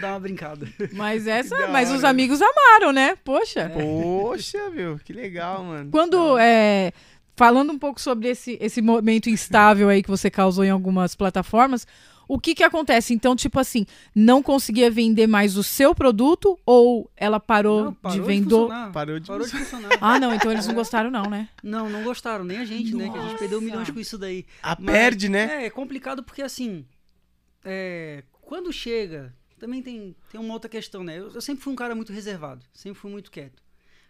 Speaker 3: Dá uma brincada.
Speaker 2: Mas essa, mas os amigos amaram, né? Poxa.
Speaker 1: Poxa, meu, que legal, mano.
Speaker 2: Quando é, falando um pouco sobre esse, esse momento instável aí que você causou em algumas plataformas, o que que acontece? Então, tipo assim, não conseguia vender mais o seu produto ou ela parou,
Speaker 3: Não, parou
Speaker 2: de vender?
Speaker 3: funcionar.
Speaker 1: Parou de
Speaker 3: Parou de funcionar.
Speaker 2: ah, não, então eles não gostaram não, né?
Speaker 3: Não, não gostaram, nem a gente, né? Que a gente perdeu
Speaker 2: Nossa.
Speaker 3: milhões com isso daí.
Speaker 1: A
Speaker 3: Mas-
Speaker 1: perde, né?
Speaker 3: É, é complicado porque assim. é, quando chega. Também tem, tem uma outra questão, né? Eu, eu sempre fui um cara muito reservado, sempre fui muito quieto.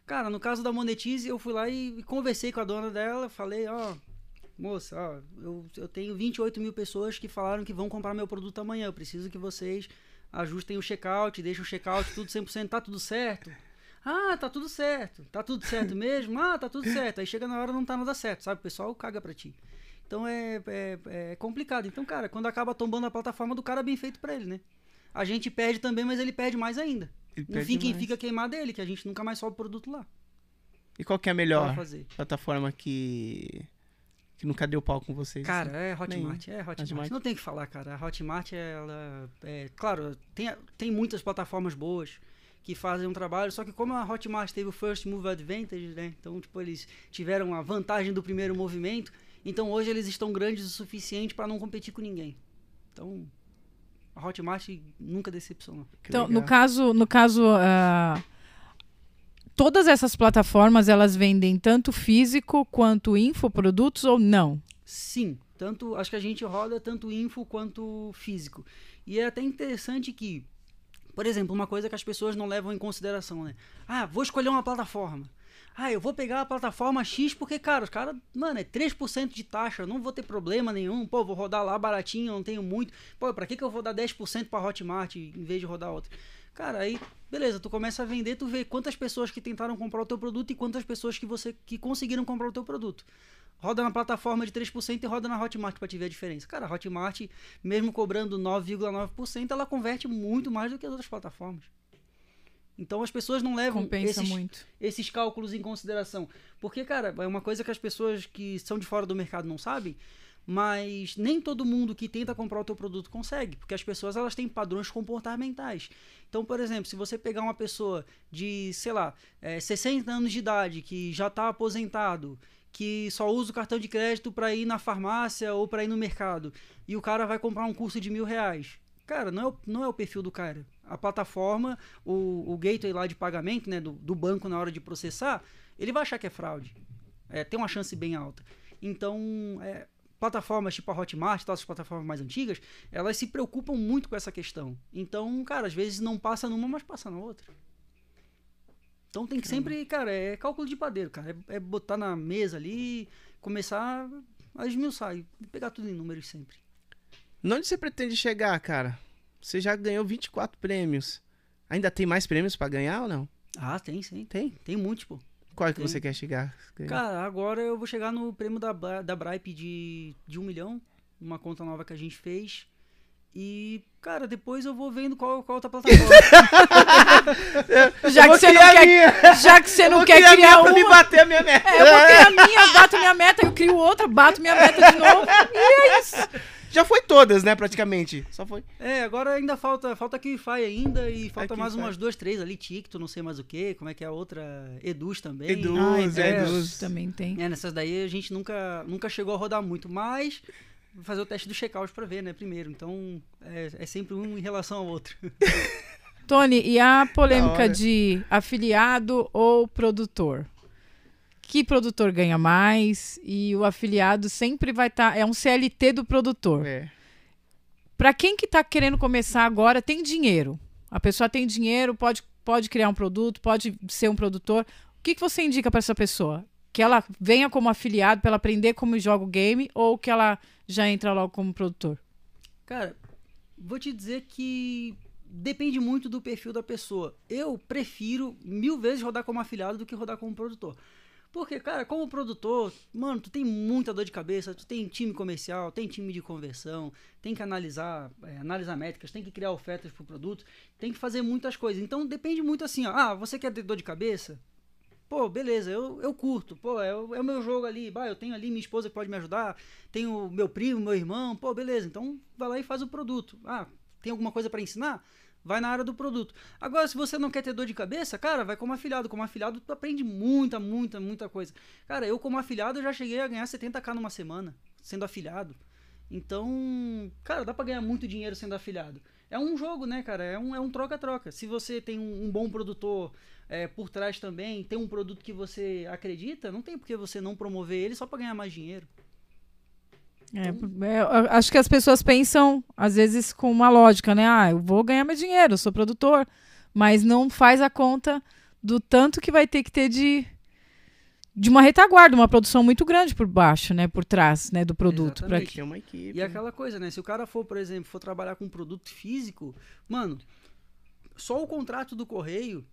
Speaker 3: Cara, no caso da Monetize, eu fui lá e, conversei com a dona dela, falei, ó, moça, ó, eu, eu tenho 28 mil pessoas que falaram que vão comprar meu produto amanhã. Eu preciso que vocês ajustem o checkout, deixem o checkout tudo 100%, tá tudo certo? Ah, tá tudo certo. Tá tudo certo mesmo? Ah, tá tudo certo. Aí chega na hora não tá nada certo, sabe? O pessoal caga pra ti. Então é, é, é complicado. Então, cara, quando acaba tombando a plataforma do cara, é bem feito pra ele, né? A gente perde também, mas ele perde mais ainda. No fim, quem fica queimado é ele, que a gente nunca mais sobe o produto lá.
Speaker 1: E qual que é a melhor plataforma que que nunca deu pau com vocês?
Speaker 3: Cara,
Speaker 1: assim?
Speaker 3: é Hotmart, é Hotmart.
Speaker 1: Hotmart.
Speaker 3: Não tem o que falar, cara. A Hotmart, ela. É, claro, tem, tem muitas plataformas boas que fazem um trabalho, só que como a Hotmart teve o First Move Advantage, né? Então, tipo, eles tiveram a vantagem do primeiro movimento, então hoje eles estão grandes o suficiente para não competir com ninguém. Então, a Hotmart nunca decepcionou.
Speaker 1: Que
Speaker 2: Então, no caso, no caso, ah, todas essas plataformas elas vendem tanto físico quanto infoprodutos ou não?
Speaker 3: Sim, tanto acho que a gente roda tanto info quanto físico. E é até interessante que, por exemplo, uma coisa que as pessoas não levam em consideração, né? Ah, vou escolher uma plataforma. Ah, eu vou pegar a plataforma X porque, cara, os caras, mano, é 3% de taxa, não vou ter problema nenhum. Pô, vou rodar lá baratinho, não tenho muito. Pô, pra que, que eu vou dar 10% pra Hotmart em vez de rodar outra? Cara, aí, beleza, tu começa a vender, tu vê quantas pessoas que tentaram comprar o teu produto e quantas pessoas que você que conseguiram comprar o teu produto roda na plataforma de 3% e roda na Hotmart para te ver a diferença. Cara, a Hotmart, mesmo cobrando 9,9%, ela converte muito mais do que as outras plataformas. Então as pessoas não levam
Speaker 2: Compensa
Speaker 3: esses,
Speaker 2: muito.
Speaker 3: esses cálculos em consideração. Porque, cara, é uma coisa que as pessoas que são de fora do mercado não sabem, mas nem todo mundo que tenta comprar o teu produto consegue, porque as pessoas elas têm padrões comportamentais. Então, por exemplo, se você pegar uma pessoa de, sei lá, é, 60 anos de idade, que já está aposentado, que só usa o cartão de crédito para ir na farmácia ou para ir no mercado, e o cara vai comprar um curso de mil reais. Cara, não é o, não é o perfil do cara. A plataforma, o, o gateway lá de pagamento, né, do, do banco na hora de processar, ele vai achar que é fraude. É, tem uma chance bem alta. Então, é, plataformas tipo a Hotmart, todas as plataformas mais antigas, elas se preocupam muito com essa questão. Então, cara, às vezes não passa numa, mas passa na outra. Então tem que sempre, cara, é cálculo de padeiro, cara. É, é botar na mesa ali, começar a esmiuçar e pegar tudo em números sempre.
Speaker 1: Onde você pretende chegar, cara? Você já ganhou 24 prêmios. Ainda tem mais prêmios pra ganhar ou não?
Speaker 3: Ah, tem, sim.
Speaker 1: Tem?
Speaker 3: Tem muitos, pô.
Speaker 1: Qual é que
Speaker 3: Tem.
Speaker 1: você quer chegar? Ganhar?
Speaker 3: Cara, agora eu vou chegar no prêmio da, da Bripe de, de um milhão, uma conta nova que a gente fez. E, cara, depois eu vou vendo qual, qual outra plataforma.
Speaker 2: Já que você não quer,
Speaker 1: minha.
Speaker 2: já que você
Speaker 1: Eu
Speaker 2: não quer
Speaker 1: criar a
Speaker 2: criar
Speaker 1: minha pra me
Speaker 2: uma,
Speaker 1: bater a minha meta.
Speaker 2: é, eu vou criar a minha, eu bato minha meta, eu crio outra, bato minha meta de novo. E é isso.
Speaker 1: Todas, né, praticamente. Só foi.
Speaker 3: é, agora ainda falta, falta QIFI ainda e falta mais
Speaker 1: QIFI.
Speaker 3: umas duas, três ali, Ticto, não sei mais o que, como é que é a outra, Eduz também.
Speaker 1: Eduz, é,
Speaker 2: Deus,
Speaker 1: Eduz.
Speaker 2: também tem.
Speaker 3: É, nessas daí a gente nunca, nunca chegou a rodar muito, mas vou fazer o teste do checkout pra ver, né, primeiro. Então, é, é sempre um em relação ao outro.
Speaker 2: Tony, e a polêmica de afiliado ou produtor? Que produtor ganha mais? E o afiliado sempre vai estar. é um CLT do produtor.
Speaker 1: É.
Speaker 2: Para quem que tá querendo começar agora, tem dinheiro. A pessoa tem dinheiro, pode, pode criar um produto, pode ser um produtor. O que, que você indica para essa pessoa? Que ela venha como afiliado para ela aprender como joga o game ou que ela já entra logo como produtor?
Speaker 3: Cara, vou te dizer que depende muito do perfil da pessoa. Eu prefiro mil vezes rodar como afiliado do que rodar como produtor. Porque, cara, como produtor, mano, tu tem muita dor de cabeça, tu tem time comercial, tem time de conversão, tem que analisar, é, analisar métricas, tem que criar ofertas pro produto, tem que fazer muitas coisas. Então depende muito assim, ó, ah, você quer ter dor de cabeça? Pô, beleza, eu, eu curto, pô, é, o- é o meu jogo ali, bah, eu tenho ali minha esposa que pode me ajudar, tenho meu primo, meu irmão, pô, beleza, então vai lá e faz o produto. Ah, tem alguma coisa para ensinar? Vai na área do produto. Agora, se você não quer ter dor de cabeça, cara, vai como afiliado. Como afiliado, tu aprende muita, muita, muita coisa. Cara, eu como afiliado, já cheguei a ganhar 70k numa semana, sendo afiliado. Então, cara, dá pra ganhar muito dinheiro sendo afiliado. É um jogo, né, cara? É um é um troca-troca. Se você tem um, um bom produtor é, por trás também, tem um produto que você acredita, não tem por que você não promover ele só pra ganhar mais dinheiro.
Speaker 2: É, é, eu acho que as pessoas pensam, às vezes, com uma lógica, né? Ah, eu vou ganhar meu dinheiro, eu sou produtor. Mas não faz a conta do tanto que vai ter que ter de, de uma retaguarda, uma produção muito grande por baixo, né? Por trás, né? Do produto. pra
Speaker 3: Exatamente.
Speaker 1: Tem uma equipe.
Speaker 3: E aquela coisa, né? Se o cara for, por exemplo, for trabalhar com um produto físico, mano, só o contrato do correio,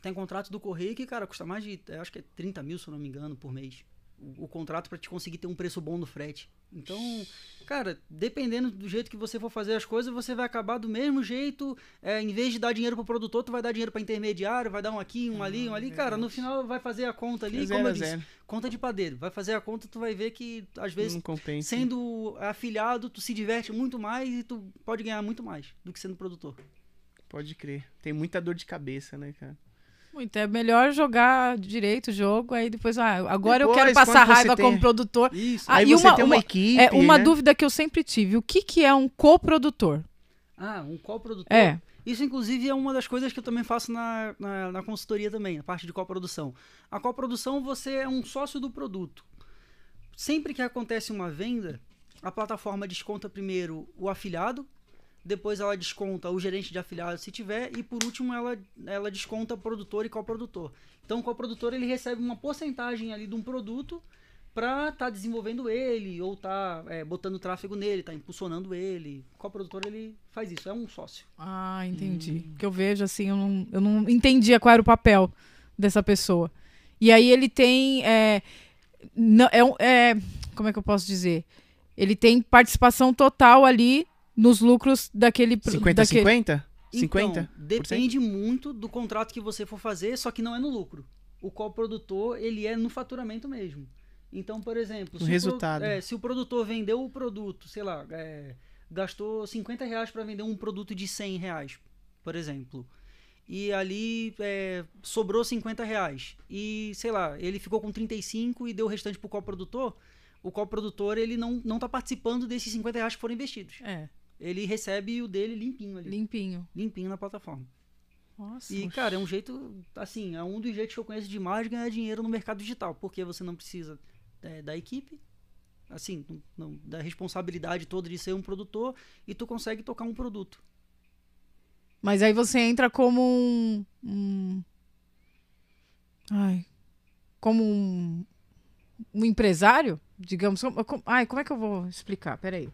Speaker 3: tem contrato do correio que, cara, custa mais de, eu acho que é 30 mil, se eu não me engano, por mês. O, o contrato para te conseguir ter um preço bom no frete. Então, cara, dependendo do jeito que você for fazer as coisas, você vai acabar do mesmo jeito. É, em vez de dar dinheiro pro produtor, tu vai dar dinheiro para intermediário, vai dar um aqui, um ali, um ali. Cara, no final vai fazer a conta ali,
Speaker 1: É zero
Speaker 3: como eu disse,
Speaker 1: zero.
Speaker 3: conta de padeiro. Vai fazer a conta, tu vai ver que às vezes sendo afiliado, tu se diverte muito mais e tu pode ganhar muito mais do que sendo produtor.
Speaker 1: Pode crer. Tem muita dor de cabeça, né, cara?
Speaker 2: Muito, é melhor jogar direito o jogo, aí depois, ah, agora eu
Speaker 1: Depois,
Speaker 2: quero passar raiva
Speaker 1: tem-
Speaker 2: como produtor.
Speaker 3: Isso.
Speaker 2: Ah,
Speaker 1: Aí você
Speaker 2: uma-
Speaker 1: tem uma,
Speaker 2: uma-
Speaker 1: equipe.
Speaker 2: É uma
Speaker 1: né?
Speaker 2: dúvida que eu sempre tive. O que, que é um coprodutor?
Speaker 3: Ah, um coprodutor.
Speaker 2: É.
Speaker 3: Isso, inclusive, é uma das coisas que eu também faço na, na, na consultoria também, a parte de coprodução. A coprodução, você é um sócio do produto. Sempre que acontece uma venda, a plataforma desconta primeiro o afiliado, depois ela desconta o gerente de afiliado se tiver, e por último ela, ela desconta produtor e coprodutor. Então o coprodutor ele recebe uma porcentagem ali de um produto para estar desenvolvendo ele, ou tá é, botando tráfego nele, tá impulsionando ele. O coprodutor ele faz isso, é um sócio.
Speaker 2: Ah, entendi. Que eu vejo assim, eu não, eu não entendia qual era o papel dessa pessoa. E aí ele tem. É, não, é, é, como é que eu posso dizer? Ele tem participação total ali nos lucros daquele. pro- daquele
Speaker 1: 50-50? 50%?
Speaker 3: Então, depende muito do contrato que você for fazer, só que não é no lucro. O coprodutor, ele é no faturamento mesmo. Então, por exemplo,
Speaker 1: No
Speaker 3: se, O,
Speaker 1: resultado.
Speaker 3: pro- é, se o produtor vendeu o produto, sei lá, é, gastou 50 reais para vender um produto de 100 reais, por exemplo, e ali é, sobrou 50 reais, e sei lá, ele ficou com 35 e deu o restante pro coprodutor, o coprodutor ele não, não tá participando desses 50 reais que foram investidos.
Speaker 2: É,
Speaker 3: Ele recebe o dele limpinho ali,
Speaker 2: limpinho.
Speaker 3: limpinho na plataforma.
Speaker 2: Nossa.
Speaker 3: E, cara, é um jeito, assim, é um dos jeitos que eu conheço demais de ganhar dinheiro no mercado digital, porque você não precisa é, da equipe, assim, não- não- da responsabilidade toda de ser um produtor, e tu consegue tocar um produto.
Speaker 2: Mas aí você entra como um. um- ai. Como um. Um empresário? Digamos. como- ai, como é que eu vou explicar? Peraí.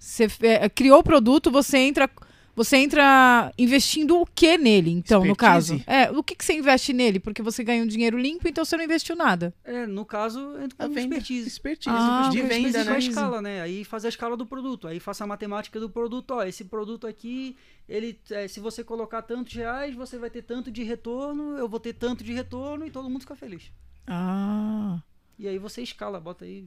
Speaker 2: Você é, criou o produto, você entra. Você entra investindo o que nele, então, no caso?
Speaker 1: Expertise?
Speaker 2: É, o que, que você investe nele? Porque você ganha um dinheiro limpo, então você não investiu nada.
Speaker 3: É, no caso, entra
Speaker 1: A
Speaker 3: com
Speaker 1: venda.
Speaker 3: expertise.
Speaker 1: Expertise.
Speaker 2: Ah,
Speaker 1: de venda,
Speaker 3: Expertise
Speaker 1: né?
Speaker 3: a escala, né? Aí faz a escala do produto, aí faça a matemática do produto. Ó, esse produto aqui, ele, é, se você colocar tantos reais, você vai ter tanto de retorno, eu vou ter tanto de retorno e todo mundo fica feliz.
Speaker 2: Ah.
Speaker 3: E aí você escala, bota aí.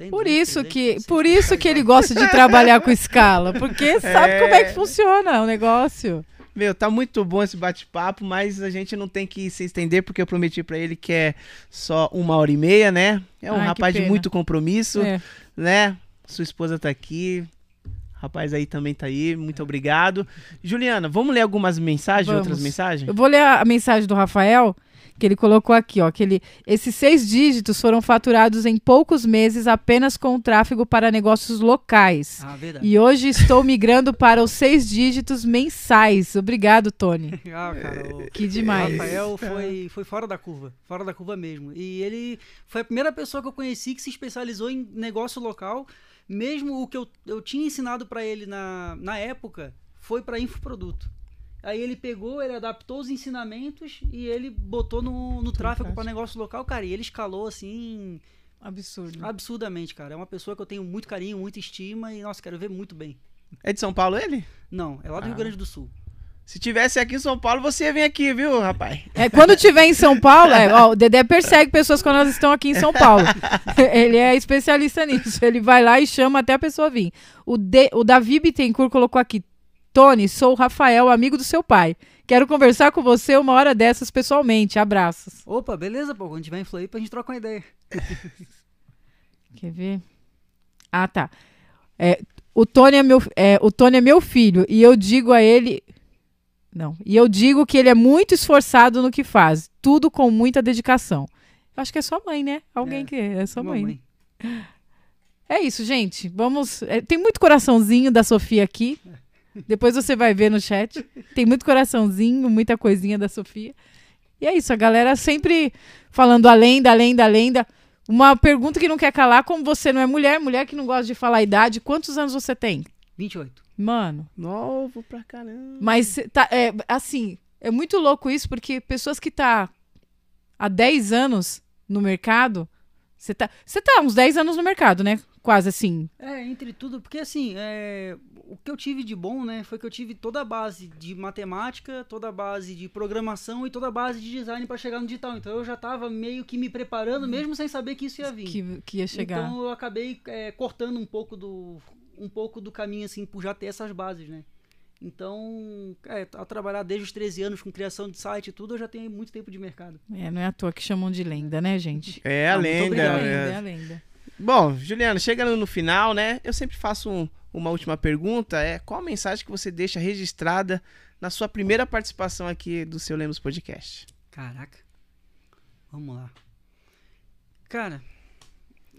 Speaker 3: 100,
Speaker 2: Por
Speaker 3: 200,
Speaker 2: isso
Speaker 3: 300,
Speaker 2: que,
Speaker 3: 400,
Speaker 2: por isso
Speaker 3: 500,
Speaker 2: que ele gosta de trabalhar com escala, porque sabe como é que funciona o negócio.
Speaker 1: Meu, tá muito bom esse bate-papo, mas a gente não tem que se estender, porque eu prometi pra ele que é só uma hora e meia, né? É um
Speaker 2: Ai,
Speaker 1: rapaz de muito compromisso,
Speaker 2: É.
Speaker 1: né? Sua esposa tá aqui. Rapaz aí também tá aí, muito obrigado. Juliana, vamos ler algumas mensagens,
Speaker 2: Vamos.
Speaker 1: outras mensagens?
Speaker 2: Eu vou ler a, a mensagem do Rafael, que ele colocou aqui, ó, que ele, esses seis dígitos foram faturados em poucos meses apenas com o tráfego para negócios locais.
Speaker 3: Ah, verdade.
Speaker 2: E hoje estou migrando para os seis dígitos mensais. Obrigado, Tony.
Speaker 3: Ah, cara, o
Speaker 2: Que
Speaker 3: o
Speaker 2: demais.
Speaker 3: Rafael foi, foi fora da curva, fora da curva mesmo. E ele foi a primeira pessoa que eu conheci que se especializou em negócio local. Mesmo o que eu, eu tinha ensinado para ele na, na época foi para infoproduto. Aí ele pegou, ele adaptou os ensinamentos e ele botou no, no tráfego para negócio local, cara. E ele escalou assim
Speaker 2: Absurdo.
Speaker 3: absurdamente, cara. É uma pessoa que eu tenho muito carinho, muita estima e, nossa, quero ver muito bem.
Speaker 1: É de São Paulo ele?
Speaker 3: Não, é lá do Rio
Speaker 1: Ah.
Speaker 3: Grande do Sul.
Speaker 1: Se tivesse aqui em São Paulo, você ia vir aqui, viu, rapaz?
Speaker 2: É, quando tiver em São Paulo, é, ó, o Dedé persegue pessoas quando elas estão aqui em São Paulo. Ele é especialista nisso. Ele vai lá e chama até a pessoa vir. O, De- o Davi Bittencourt colocou aqui: Tony, sou o Rafael, amigo do seu pai. Quero conversar com você uma hora dessas pessoalmente. Abraços.
Speaker 3: Opa, beleza, pô. Quando tiver em Floripa, a gente troca uma ideia.
Speaker 2: Quer ver? Ah, tá. É, o, Tony é meu, é, o Tony é meu filho e eu digo a ele. Não. E eu digo que ele é muito esforçado no que faz. Tudo com muita dedicação. Eu acho que é sua mãe, né? Alguém
Speaker 3: É,
Speaker 2: que é sua mãe.
Speaker 3: Mamãe.
Speaker 2: É isso, gente. Vamos. é, tem muito coraçãozinho da Sofia aqui. Depois você vai ver no chat. Tem muito coraçãozinho, muita coisinha da Sofia. E é isso, a galera sempre falando a lenda, a lenda, a lenda. Uma pergunta que não quer calar, como você não é mulher, mulher que não gosta de falar a idade, quantos anos você tem?
Speaker 3: 28.
Speaker 2: Mano,
Speaker 1: Novo pra caramba.
Speaker 2: mas tá, é, assim, é muito louco isso, porque pessoas que tá há 10 anos no mercado, você tá, você tá há uns 10 anos no mercado, né? Quase assim.
Speaker 3: É, entre tudo, porque assim, é, o que eu tive de bom, né, foi que eu tive toda a base de matemática, toda a base de programação e toda a base de design para chegar no digital. Então eu já tava meio que me preparando, mesmo sem saber que isso ia vir.
Speaker 2: Que, que ia chegar.
Speaker 3: Então eu acabei é, cortando um pouco do um pouco do caminho assim por já ter essas bases, né? Então, é, a trabalhar desde os 13 anos com criação de site e tudo, eu já tenho muito tempo de mercado.
Speaker 2: É, não é à toa que chamam de lenda, né, gente?
Speaker 1: É a
Speaker 3: Ah, muito
Speaker 1: lenda.
Speaker 3: obrigado.
Speaker 2: É, lenda, é a lenda.
Speaker 1: Bom, Juliana, chegando no final, né? Eu sempre faço um- uma última pergunta. É qual a mensagem que você deixa registrada na sua primeira participação aqui do seu Lemos Podcast?
Speaker 3: Caraca. Vamos lá. Cara,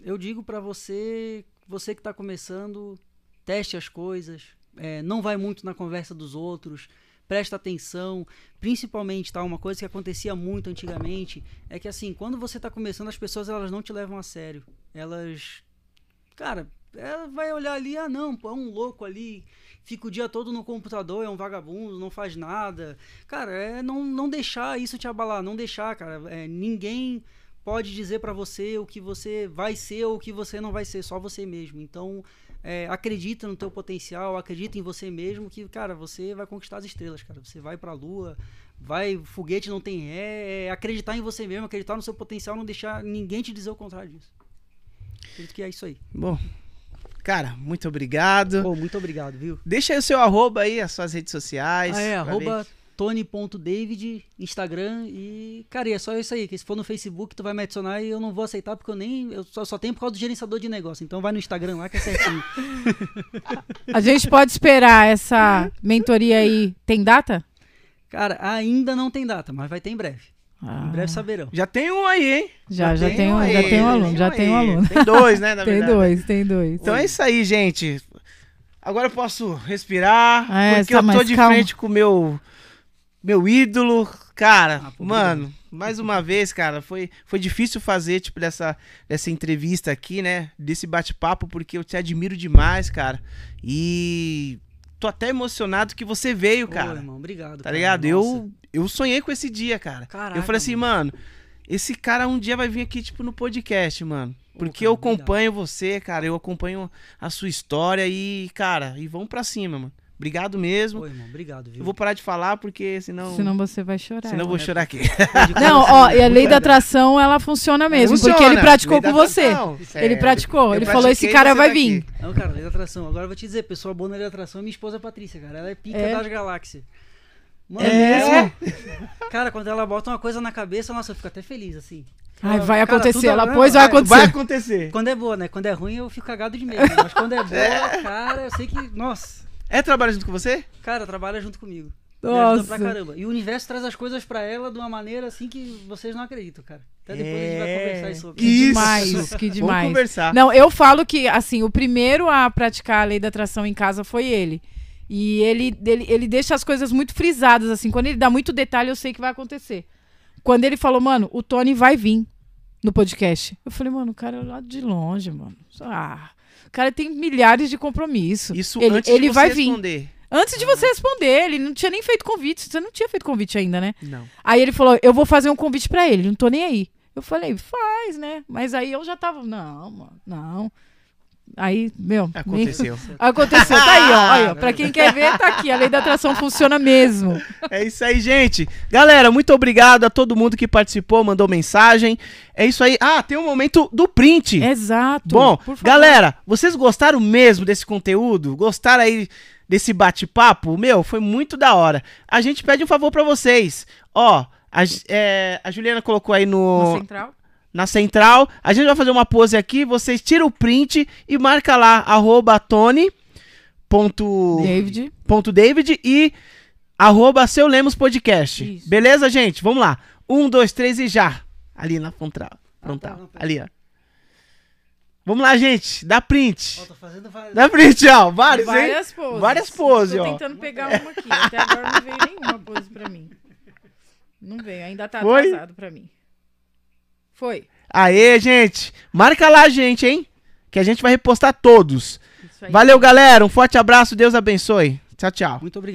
Speaker 3: eu digo pra você, você que tá começando, teste as coisas, é, não vai muito na conversa dos outros, presta atenção, principalmente, tá? Uma coisa que acontecia muito antigamente é que assim, quando você tá começando, as pessoas elas não te levam a sério. Elas, cara, ela vai olhar ali, ah não, é um louco ali, fica o dia todo no computador, é um vagabundo, não faz nada. Cara, é não, não deixar isso te abalar, não deixar, cara. É, ninguém pode dizer pra você o que você vai ser ou o que você não vai ser, só você mesmo. Então, é, acredita no teu potencial, acredita em você mesmo, que, cara, você vai conquistar as estrelas, cara. Você vai pra lua, vai, foguete não tem ré, é acreditar em você mesmo, acreditar no seu potencial, não deixar ninguém te dizer o contrário disso. Acredito que é isso aí.
Speaker 1: Bom, cara, muito obrigado.
Speaker 3: Pô, muito obrigado, viu?
Speaker 1: Deixa aí o seu arroba aí, as suas redes sociais.
Speaker 3: Ah, é, arroba
Speaker 1: ver.
Speaker 3: Tony.david, Instagram e, cara, e é só isso aí, que se for no Facebook tu vai me adicionar e eu não vou aceitar porque eu nem, eu só, só tenho por causa do gerenciador de negócio, então vai no Instagram lá que é certinho.
Speaker 2: A gente pode esperar essa mentoria aí. Tem data?
Speaker 3: cara, ainda não tem data, mas vai ter em breve.
Speaker 2: Ah,
Speaker 3: Em breve saberão.
Speaker 1: Já tem um aí, hein?
Speaker 2: já, já, tem,
Speaker 1: um
Speaker 2: um,
Speaker 1: aí,
Speaker 2: já tem um aluno, já tem um aluno.
Speaker 1: Tem dois, né, na
Speaker 2: Tem
Speaker 1: verdade.
Speaker 2: dois, tem dois.
Speaker 1: Então é isso aí, gente. Agora eu posso respirar,
Speaker 2: Ah, é,
Speaker 1: porque
Speaker 2: tá
Speaker 1: eu tô de
Speaker 2: calmo.
Speaker 1: frente com o meu, meu ídolo. Cara,
Speaker 3: Ah,
Speaker 1: mano, mais uma vez, cara, foi, foi difícil fazer, tipo, dessa, dessa entrevista aqui, né? Desse bate-papo, porque eu te admiro demais, cara. E tô até emocionado que você veio, cara.
Speaker 3: irmão, obrigado.
Speaker 1: Tá
Speaker 3: cara.
Speaker 1: ligado?
Speaker 3: Nossa.
Speaker 1: Eu, eu sonhei com esse dia, cara.
Speaker 3: Caraca,
Speaker 1: eu falei assim, mano, esse cara um dia vai vir aqui, tipo, no podcast, mano. Porque
Speaker 3: cara,
Speaker 1: eu
Speaker 3: obrigado.
Speaker 1: acompanho você, cara. Eu acompanho a sua história e, cara, e vamos pra cima, mano. Obrigado mesmo.
Speaker 3: Pô, irmão, obrigado, viu?
Speaker 1: Eu vou parar de falar porque senão.
Speaker 2: Senão você vai chorar.
Speaker 1: senão eu vou
Speaker 3: né?
Speaker 1: chorar aqui.
Speaker 2: Não, ó, e a lei da atração, ela funciona mesmo, porque ele
Speaker 1: Funciona.
Speaker 2: praticou com você. Ele praticou,
Speaker 1: Eu
Speaker 2: ele falou, esse cara vai
Speaker 1: tá
Speaker 2: vir.
Speaker 1: aqui.
Speaker 3: Não, cara, lei da atração. Agora eu vou te dizer, pessoa boa na lei da atração é minha esposa Patrícia, cara. Ela é pica
Speaker 2: É?
Speaker 3: das galáxias. Mano,
Speaker 2: É
Speaker 3: Cara, quando ela bota uma coisa na cabeça, nossa, eu fico até feliz, assim.
Speaker 2: Ai,
Speaker 3: Ela-
Speaker 2: vai
Speaker 3: cara,
Speaker 2: acontecer, ela pôs, vai acontecer.
Speaker 1: Vai acontecer.
Speaker 3: Quando é boa, né? Quando é ruim, eu fico cagado de medo. né? Mas quando é boa, cara, eu sei que. Nossa.
Speaker 1: É trabalho junto com você?
Speaker 3: Cara, trabalha junto comigo. Me ajuda
Speaker 2: Nossa.
Speaker 3: pra caramba. E o universo traz as coisas pra ela de uma maneira assim que vocês não acreditam, cara. Até depois a gente vai conversar aí sobre
Speaker 2: Que
Speaker 1: Isso.
Speaker 2: demais, que demais.
Speaker 1: Vamos conversar.
Speaker 2: Não, eu falo que, assim, o primeiro a praticar a lei da atração em casa foi ele. E ele, ele, ele deixa as coisas muito frisadas, assim. Quando ele dá muito detalhe, eu sei que vai acontecer. Quando ele falou, mano, o Tony vai vir no podcast. Eu falei, mano, o cara é lá de longe, mano. Ah, o cara tem milhares de compromissos.
Speaker 1: Isso
Speaker 2: ele,
Speaker 1: antes
Speaker 2: ele
Speaker 1: de você
Speaker 2: vai vir.
Speaker 1: responder.
Speaker 2: Antes de você responder, ele não tinha nem feito convite. Você não tinha feito convite ainda, né?
Speaker 1: Não.
Speaker 2: Aí ele falou: Eu vou fazer um convite pra ele, não tô nem aí. Eu falei: Faz, né? Mas aí eu já tava: Não, mano, não. Aí, meu. nem-
Speaker 1: Aconteceu.
Speaker 2: Aconteceu, tá aí, ó. Aí, ó. Pra quem quer ver, tá aqui. A lei da atração funciona mesmo.
Speaker 1: É isso aí, gente. Galera, muito obrigado a todo mundo que participou, mandou mensagem. É isso aí. Ah, tem um momento do print.
Speaker 2: Exato.
Speaker 1: Bom, galera, vocês gostaram mesmo desse conteúdo? Gostaram aí desse bate-papo? Meu, foi muito da hora. A gente pede um favor pra vocês. Ó, a, é, a Juliana colocou aí no,
Speaker 2: Na central.
Speaker 1: Na central. A gente vai fazer uma pose aqui. Vocês tiram o print e marca lá, arroba Tony. Ponto,
Speaker 2: David.
Speaker 1: ponto David e arroba seu Lemos Podcast.
Speaker 2: Isso.
Speaker 1: Beleza, gente? Vamos lá. Um, dois, três e já. Ali na frontal. frontal.
Speaker 3: tá, não, pera.
Speaker 1: Ali, ó. Vamos lá, gente. Dá print.
Speaker 3: Ó, tô fazendo várias.
Speaker 1: Dá print, ó. Vários, hein?
Speaker 2: Várias poses.
Speaker 1: Várias poses,
Speaker 2: Tô
Speaker 1: ó.
Speaker 2: tentando pegar uma aqui. Até agora não veio nenhuma pose pra mim. Não veio, ainda tá
Speaker 1: Foi?
Speaker 2: atrasado pra mim. Foi.
Speaker 1: Aê, gente. Marca lá, gente, hein? Que a gente vai repostar todos.
Speaker 2: Isso aí.
Speaker 1: Valeu, galera. Um forte abraço. Deus abençoe. Tchau, tchau.
Speaker 3: Muito obrigado.